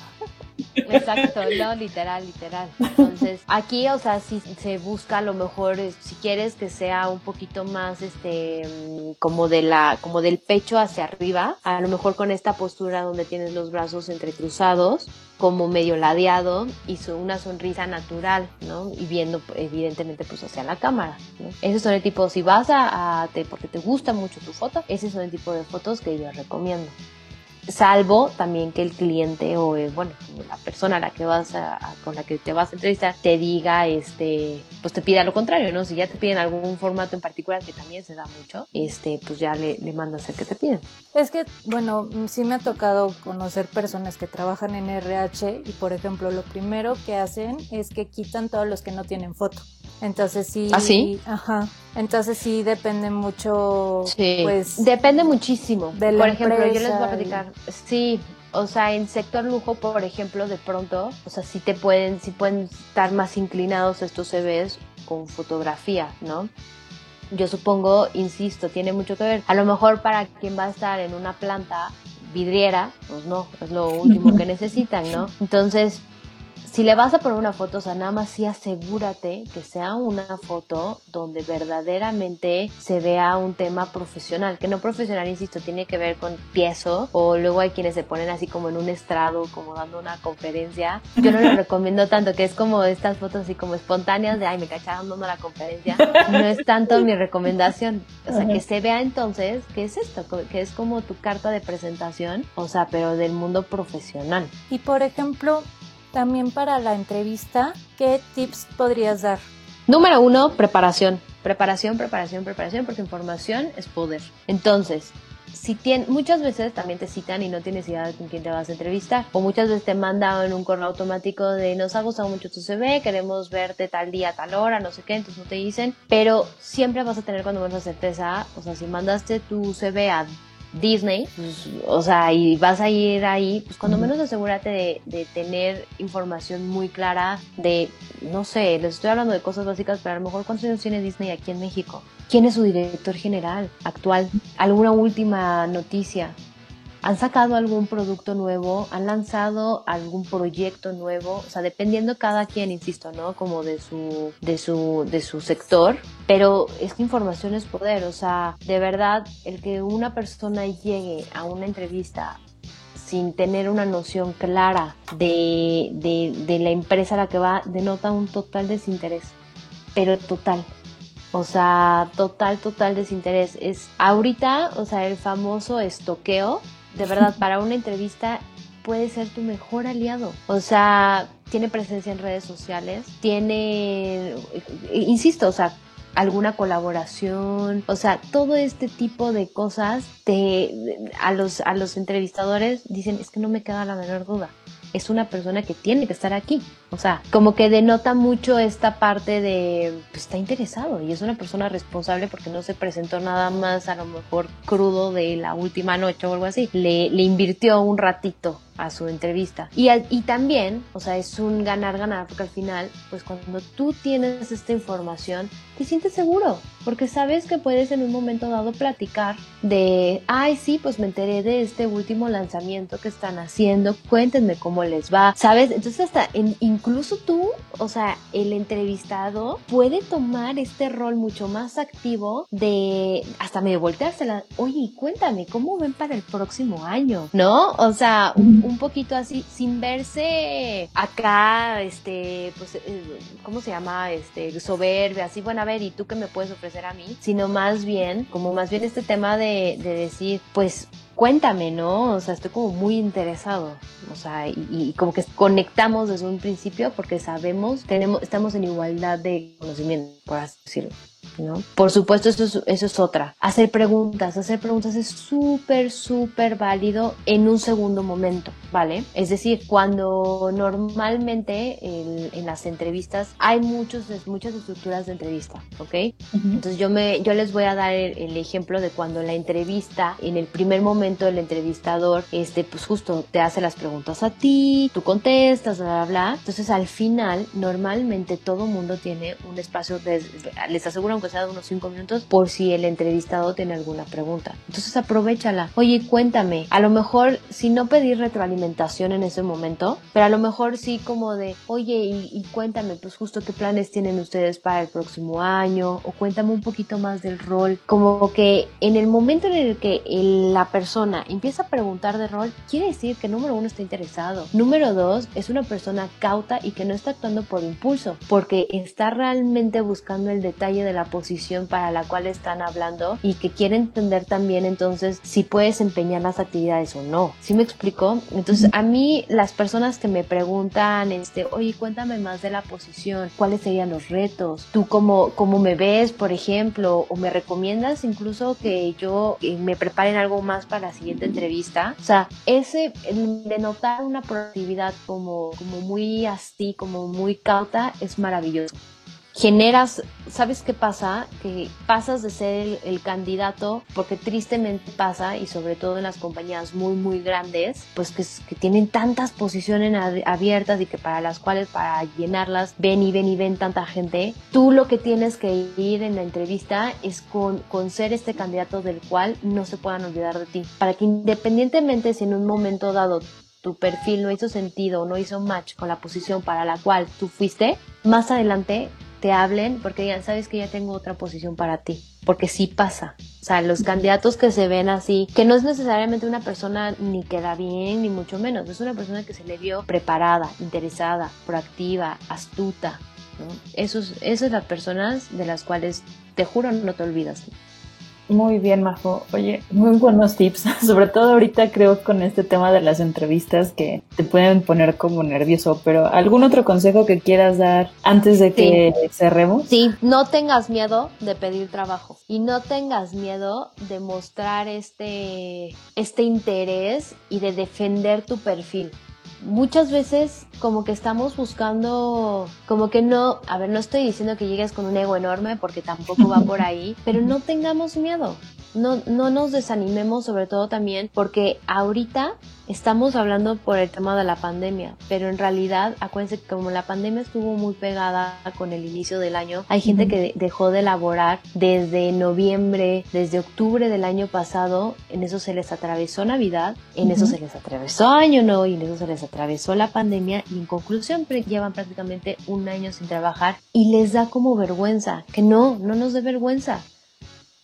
Speaker 7: Exacto, no, literal, literal. Entonces, aquí, o sea, si se busca a lo mejor, si quieres que sea un poquito más, este, mm, como de la, como del pecho hacia arriba, a lo mejor con esta postura donde tienes los brazos entrecruzados, como medio ladeado y una sonrisa natural, ¿no? Y viendo evidentemente pues hacia la cámara, ¿no? Ese son el tipo, si vas a, a te, porque te gusta mucho tu foto, ese son el tipo de fotos que yo recomiendo salvo también que el cliente o eh, bueno la persona a la que vas a, con la que te vas a entrevistar te diga este pues te pida lo contrario no si ya te piden algún formato en particular que también se da mucho este pues ya le, le mandas el que te piden
Speaker 6: es que bueno sí me ha tocado conocer personas que trabajan en RH y por ejemplo lo primero que hacen es que quitan todos los que no tienen foto entonces sí.
Speaker 7: ¿Ah, sí?
Speaker 6: Ajá. Entonces sí depende mucho.
Speaker 7: Sí.
Speaker 6: Pues.
Speaker 7: Depende muchísimo. por ejemplo, yo les voy a platicar. Sí. O sea, en sector lujo, por ejemplo, de pronto, o sea, sí te pueden, sí pueden estar más inclinados estos CVs con fotografía, ¿no? Yo supongo, insisto, tiene mucho que ver. A lo mejor para quien va a estar en una planta vidriera, pues no, es lo último que (laughs) necesitan, ¿no? Entonces, si le vas a poner una foto, o sea, nada más sí asegúrate que sea una foto donde verdaderamente se vea un tema profesional, que no profesional, insisto, tiene que ver con piezo, o luego hay quienes se ponen así como en un estrado, como dando una conferencia. Yo no lo (laughs) recomiendo tanto, que es como estas fotos así como espontáneas de, ay, me cacharon dando la conferencia. No es tanto mi recomendación. O sea, que se vea entonces, ¿qué es esto? Que es como tu carta de presentación, o sea, pero del mundo profesional.
Speaker 6: Y por ejemplo, también para la entrevista, ¿qué tips podrías dar?
Speaker 7: Número uno, preparación. Preparación, preparación, preparación, porque información es poder. Entonces, si muchas veces también te citan y no tienes idea de con quién te vas a entrevistar. O muchas veces te mandan un correo automático de nos ha gustado mucho tu CV, queremos verte tal día, tal hora, no sé qué, entonces no te dicen. Pero siempre vas a tener cuando menos certeza, o sea, si mandaste tu CV a Disney, pues, o sea, y vas a ir ahí, pues cuando menos asegúrate de, tener información muy clara de, no sé, les estoy hablando de cosas básicas, pero a lo mejor cuántos años tiene Disney aquí en México. ¿Quién es su director general actual? ¿Alguna última noticia? Han sacado algún producto nuevo, han lanzado algún proyecto nuevo, o sea, dependiendo cada quien, insisto, ¿no? Como de su, de su, de su sector, pero es que información es poder, o sea, de verdad, el que una persona llegue a una entrevista sin tener una noción clara de, de, de la empresa a la que va, denota un total desinterés, pero total. O sea, total, total desinterés. Es ahorita, o sea, el famoso estoqueo de verdad, para una entrevista puede ser tu mejor aliado. O sea, tiene presencia en redes sociales, tiene, insisto, o sea, alguna colaboración, o sea, todo este tipo de cosas te, a, los, a los entrevistadores dicen, es que no me queda la menor duda. Es una persona que tiene que estar aquí. O sea, como que denota mucho esta parte de, pues está interesado y es una persona responsable porque no se presentó nada más a lo mejor crudo de la última noche o algo así. Le, le invirtió un ratito a su entrevista. Y, y también, o sea, es un ganar-ganar, porque al final, pues cuando tú tienes esta información, te sientes seguro, porque sabes que puedes en un momento dado platicar de, ay, sí, pues me enteré de este último lanzamiento que están haciendo, cuéntenme cómo les va, ¿sabes? Entonces hasta incluso tú, o sea, el entrevistado puede tomar este rol mucho más activo de hasta medio volteársela, oye, cuéntame, ¿cómo ven para el próximo año? ¿No? O sea, un poquito así, sin verse acá, este, pues, eh, ¿cómo se llama? Este, soberbia, así, bueno, a ver, ¿y tú qué me puedes ofrecer a mí? Sino más bien, como más bien este tema de, de decir, pues, cuéntame, ¿no? O sea, estoy como muy interesado, o sea, y, como que conectamos desde un principio porque sabemos, tenemos, estamos en igualdad de conocimiento, por así decirlo. ¿No? Por supuesto, eso es, eso es otra. Hacer preguntas, hacer preguntas es súper, súper válido en un segundo momento, ¿vale? Es decir, cuando normalmente en las entrevistas hay muchos, muchas estructuras de entrevista, ¿ok? Entonces yo, me, yo les voy a dar el, ejemplo de cuando la entrevista, en el primer momento el entrevistador, este, pues justo te hace las preguntas a ti, tú contestas, bla, bla, bla. Entonces al final, normalmente todo mundo tiene un espacio, de, les aseguro aunque sea de unos 5 minutos, por si el entrevistado tiene alguna pregunta. Entonces aprovechala. Oye, cuéntame. A lo mejor, si no pedir retroalimentación en ese momento, pero a lo mejor sí como de, oye, y, cuéntame, pues justo qué planes tienen ustedes para el próximo año, o cuéntame un poquito más del rol. Como que en el momento en el que la persona empieza a preguntar de rol, quiere decir que número uno está interesado. Número dos, es una persona cauta y que no está actuando por impulso, porque está realmente buscando el detalle de la posición para la cual están hablando y que quiere entender también entonces si puedes empeñar las actividades o no. ¿Sí me explico? Entonces a mí las personas que me preguntan, este, oye, cuéntame más de la posición, cuáles serían los retos, tú cómo, cómo me ves, por ejemplo, o me recomiendas incluso que yo eh, me preparen algo más para la siguiente entrevista. O sea, ese de notar una proactividad como, como muy así, como muy cauta, es maravilloso generas, ¿sabes qué pasa? Que pasas de ser el, candidato, porque tristemente pasa, y sobre todo en las compañías muy, muy grandes, pues que, que, tienen tantas posiciones abiertas y que para las cuales, para llenarlas, ven y ven y ven tanta gente, tú lo que tienes que ir en la entrevista es con, con ser este candidato del cual no se puedan olvidar de ti, para que independientemente si en un momento dado tu perfil no hizo sentido no hizo match con la posición para la cual tú fuiste, más adelante te hablen porque ya sabes que ya tengo otra posición para ti, porque sí pasa. O sea, los candidatos que se ven así, que no es necesariamente una persona ni que da bien, ni mucho menos, es una persona que se le vio preparada, interesada, proactiva, astuta. ¿no? Esos, esas son las personas de las cuales te juro no te olvidas.
Speaker 5: Muy bien, Majo. Oye, muy buenos tips. (laughs) Sobre todo ahorita creo con este tema de las entrevistas que te pueden poner como nervioso, pero ¿algún otro consejo que quieras dar antes de que cerremos?
Speaker 7: Sí, no tengas miedo de pedir trabajo y no tengas miedo de mostrar este, este interés y de defender tu perfil muchas veces como que estamos buscando, como que no, a ver, no estoy diciendo que llegues con un ego enorme porque tampoco va por (laughs) ahí, pero no tengamos miedo. No, no nos desanimemos sobre todo también porque ahorita estamos hablando por el tema de la pandemia, pero en realidad acuérdense que como la pandemia estuvo muy pegada con el inicio del año, hay gente que dejó de laborar desde noviembre, desde octubre del año pasado, en eso se les atravesó Navidad, en eso se les atravesó Año Nuevo y en eso se les atravesó la pandemia y en conclusión llevan prácticamente un año sin trabajar y les da como vergüenza, que no, no nos dé vergüenza.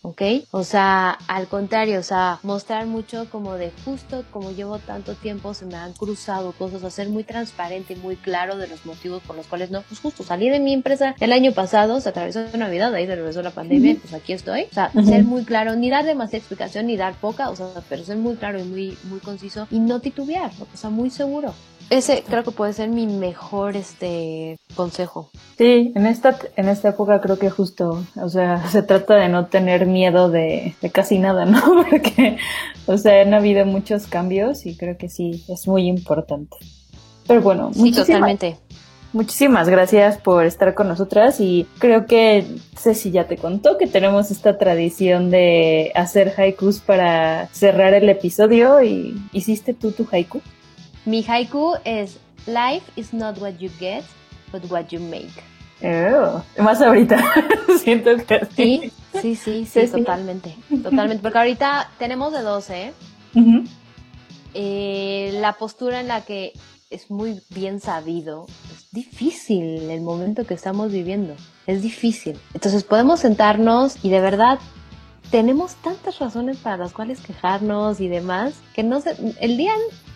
Speaker 7: ¿Ok? O sea, al contrario, o sea, mostrar mucho como de justo como llevo tanto tiempo, se me han cruzado cosas, hacer muy transparente y muy claro de los motivos por los cuales no, pues justo salí de mi empresa el año pasado, se atravesó Navidad, ahí se regresó la pandemia, pues aquí estoy. O sea, ser muy claro, ni dar demasiada explicación, ni dar poca, o sea, pero ser muy claro y muy, muy conciso y no titubear, o sea, muy seguro. Ese creo que puede ser mi mejor este consejo.
Speaker 5: Sí, en esta en esta época creo que justo, o sea, (laughs) se trata de no tener miedo de, casi nada, ¿no? (laughs) Porque, o sea, han habido muchos cambios y creo que sí es muy importante. Pero bueno,
Speaker 7: sí, totalmente.
Speaker 5: Muchísimas gracias por estar con nosotras y creo que Ceci ya te contó que tenemos esta tradición de hacer haikus para cerrar el episodio y ¿hiciste tú tu haiku?
Speaker 7: Mi haiku es Life is not what you get, but what you make.
Speaker 5: Oh, más ahorita. (laughs) Siento que
Speaker 7: sí. Sí, sí, sí, totalmente. Totalmente. Porque ahorita tenemos de 12, ¿eh? eh, la postura en la que es muy bien sabido, es difícil el momento que estamos viviendo, es difícil. Entonces podemos sentarnos y de verdad tenemos tantas razones para las cuales quejarnos y demás que no se, el día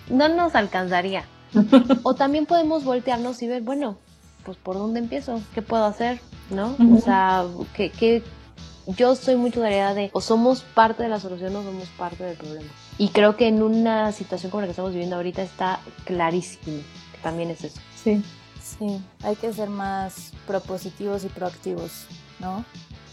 Speaker 7: no nos alcanzaría. (laughs) o también podemos voltearnos y ver, bueno, pues por dónde empiezo, qué puedo hacer, ¿no? O sea, que, yo soy mucho de la idea de o somos parte de la solución o somos parte del problema. Y creo que en una situación como la que estamos viviendo ahorita está clarísimo que también es eso.
Speaker 6: Sí. Sí, hay que ser más propositivos y proactivos, ¿no?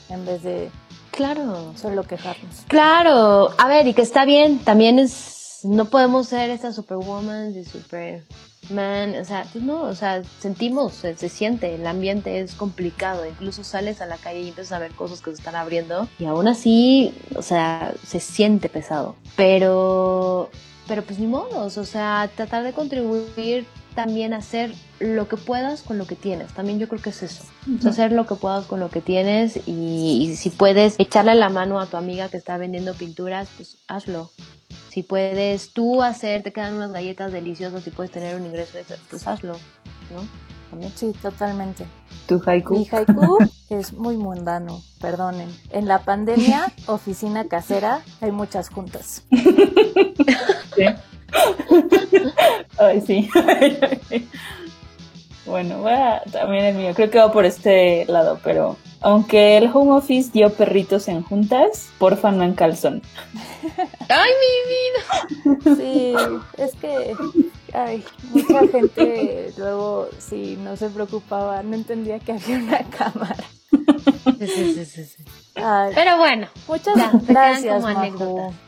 Speaker 6: En vez de
Speaker 7: claro,
Speaker 6: solo quejarnos.
Speaker 7: Claro, a ver, y que está bien, también es no podemos ser estas superwoman y super man, o sea, pues no, o sea, sentimos, se, siente, el ambiente es complicado, incluso sales a la calle y empiezas a ver cosas que se están abriendo y aún así, o sea, se siente pesado, pero, pero pues ni modos, o sea, tratar de contribuir también a hacer lo que puedas con lo que tienes. También yo creo que es eso. hacer lo que puedas con lo que tienes y, y, si puedes echarle la mano a tu amiga que está vendiendo pinturas, pues hazlo. Si puedes tú hacer, te quedan unas galletas deliciosas y puedes tener un ingreso extra, pues hazlo, ¿no?
Speaker 6: ¿También? Sí, totalmente.
Speaker 5: ¿Tu haiku?
Speaker 6: Mi haiku (laughs) es muy mundano, perdonen. En la pandemia, (laughs) oficina casera, hay muchas juntas.
Speaker 5: Sí. Ay, sí. (laughs) Bueno, va también el mío. Creo que va por este lado, pero aunque el home office dio perritos en juntas, porfa no en calzón.
Speaker 7: ¡Ay, mi
Speaker 6: vida! Sí, es que ay, mucha gente luego, si no se preocupaba, no entendía que había una cámara.
Speaker 7: Sí, sí, sí, sí. Pero bueno,
Speaker 6: muchas gracias.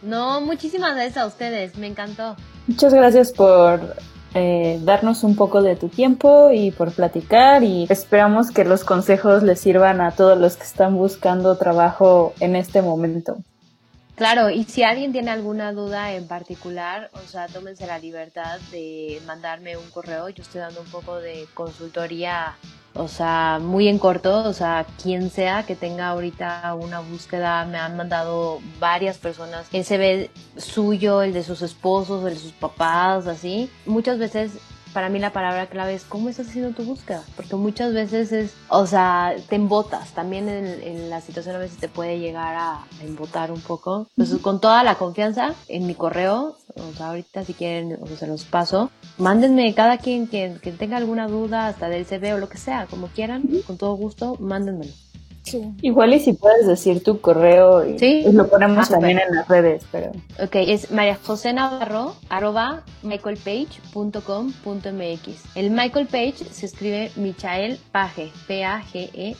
Speaker 7: No, muchísimas gracias a ustedes, me encantó.
Speaker 5: Muchas gracias por eh, darnos un poco de tu tiempo y por platicar y esperamos que los consejos les sirvan a todos los que están buscando trabajo en este momento.
Speaker 7: Claro, y si alguien tiene alguna duda en particular, o sea, tómense la libertad de mandarme un correo. Yo estoy dando un poco de consultoría o sea, muy en corto, o sea, quien sea que tenga ahorita una búsqueda, me han mandado varias personas CV suyo, el de sus esposos, el de sus papás, así. Muchas veces para mí la palabra clave es cómo estás haciendo tu búsqueda, porque muchas veces es, o sea, te embotas, también en, la situación a veces te puede llegar a, embotar un poco. Entonces, con toda la confianza en mi correo, o sea, ahorita si quieren, o sea, se los paso, mándenme cada quien que, tenga alguna duda, hasta del CV o lo que sea, como quieran, con todo gusto, mándenmelo.
Speaker 5: Igual y si puedes decir tu correo y lo ponemos ah, también en las redes, pero...
Speaker 7: Ok, es María José Navarro, arroba michaelpage.com.mx. El Michael Page se escribe Michael Page, P-A-G-E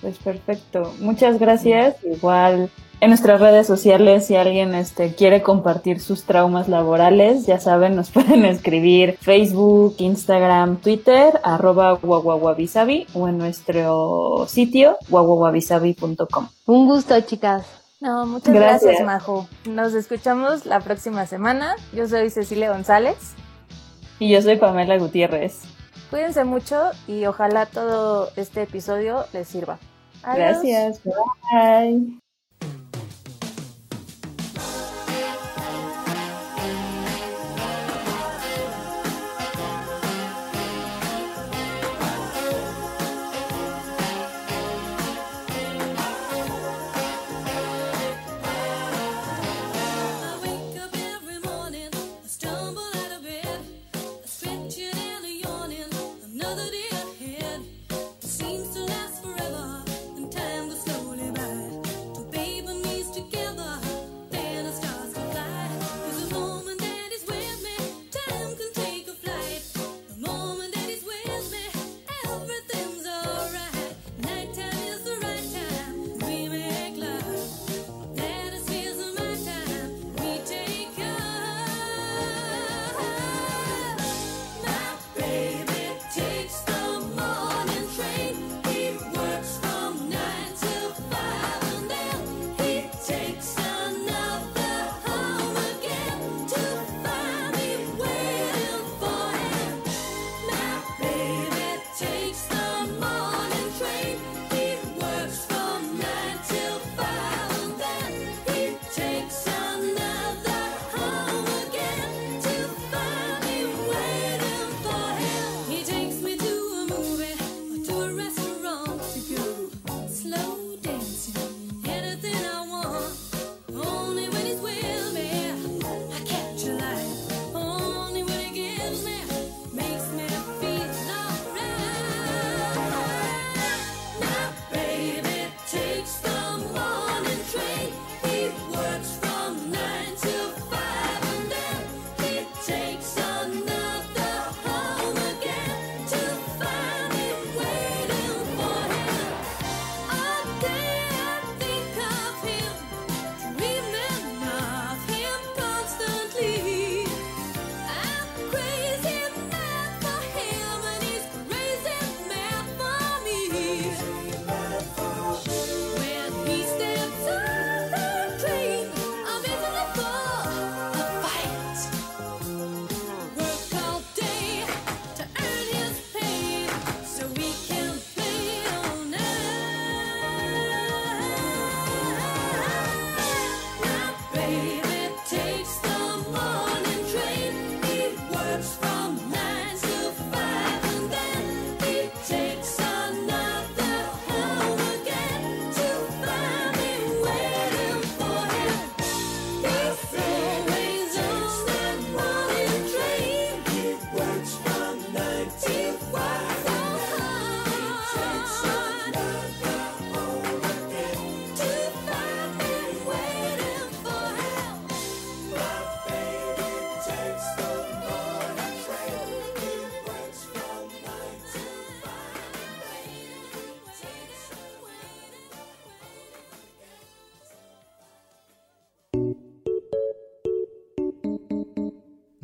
Speaker 5: Pues perfecto. Muchas gracias. Igual en nuestras redes sociales, si alguien este, quiere compartir sus traumas laborales, ya saben, nos (laughs) pueden escribir Facebook, Instagram, Twitter, arroba guaguaguabisabi o en nuestro sitio guaguaguabisabi.com.
Speaker 7: Un gusto, chicas.
Speaker 6: No, muchas gracias. Majo. Nos escuchamos la próxima semana. Yo soy Cecilia González.
Speaker 5: Y yo soy Pamela Gutiérrez.
Speaker 6: Cuídense mucho y ojalá todo este episodio les sirva.
Speaker 5: Gracias. Bye.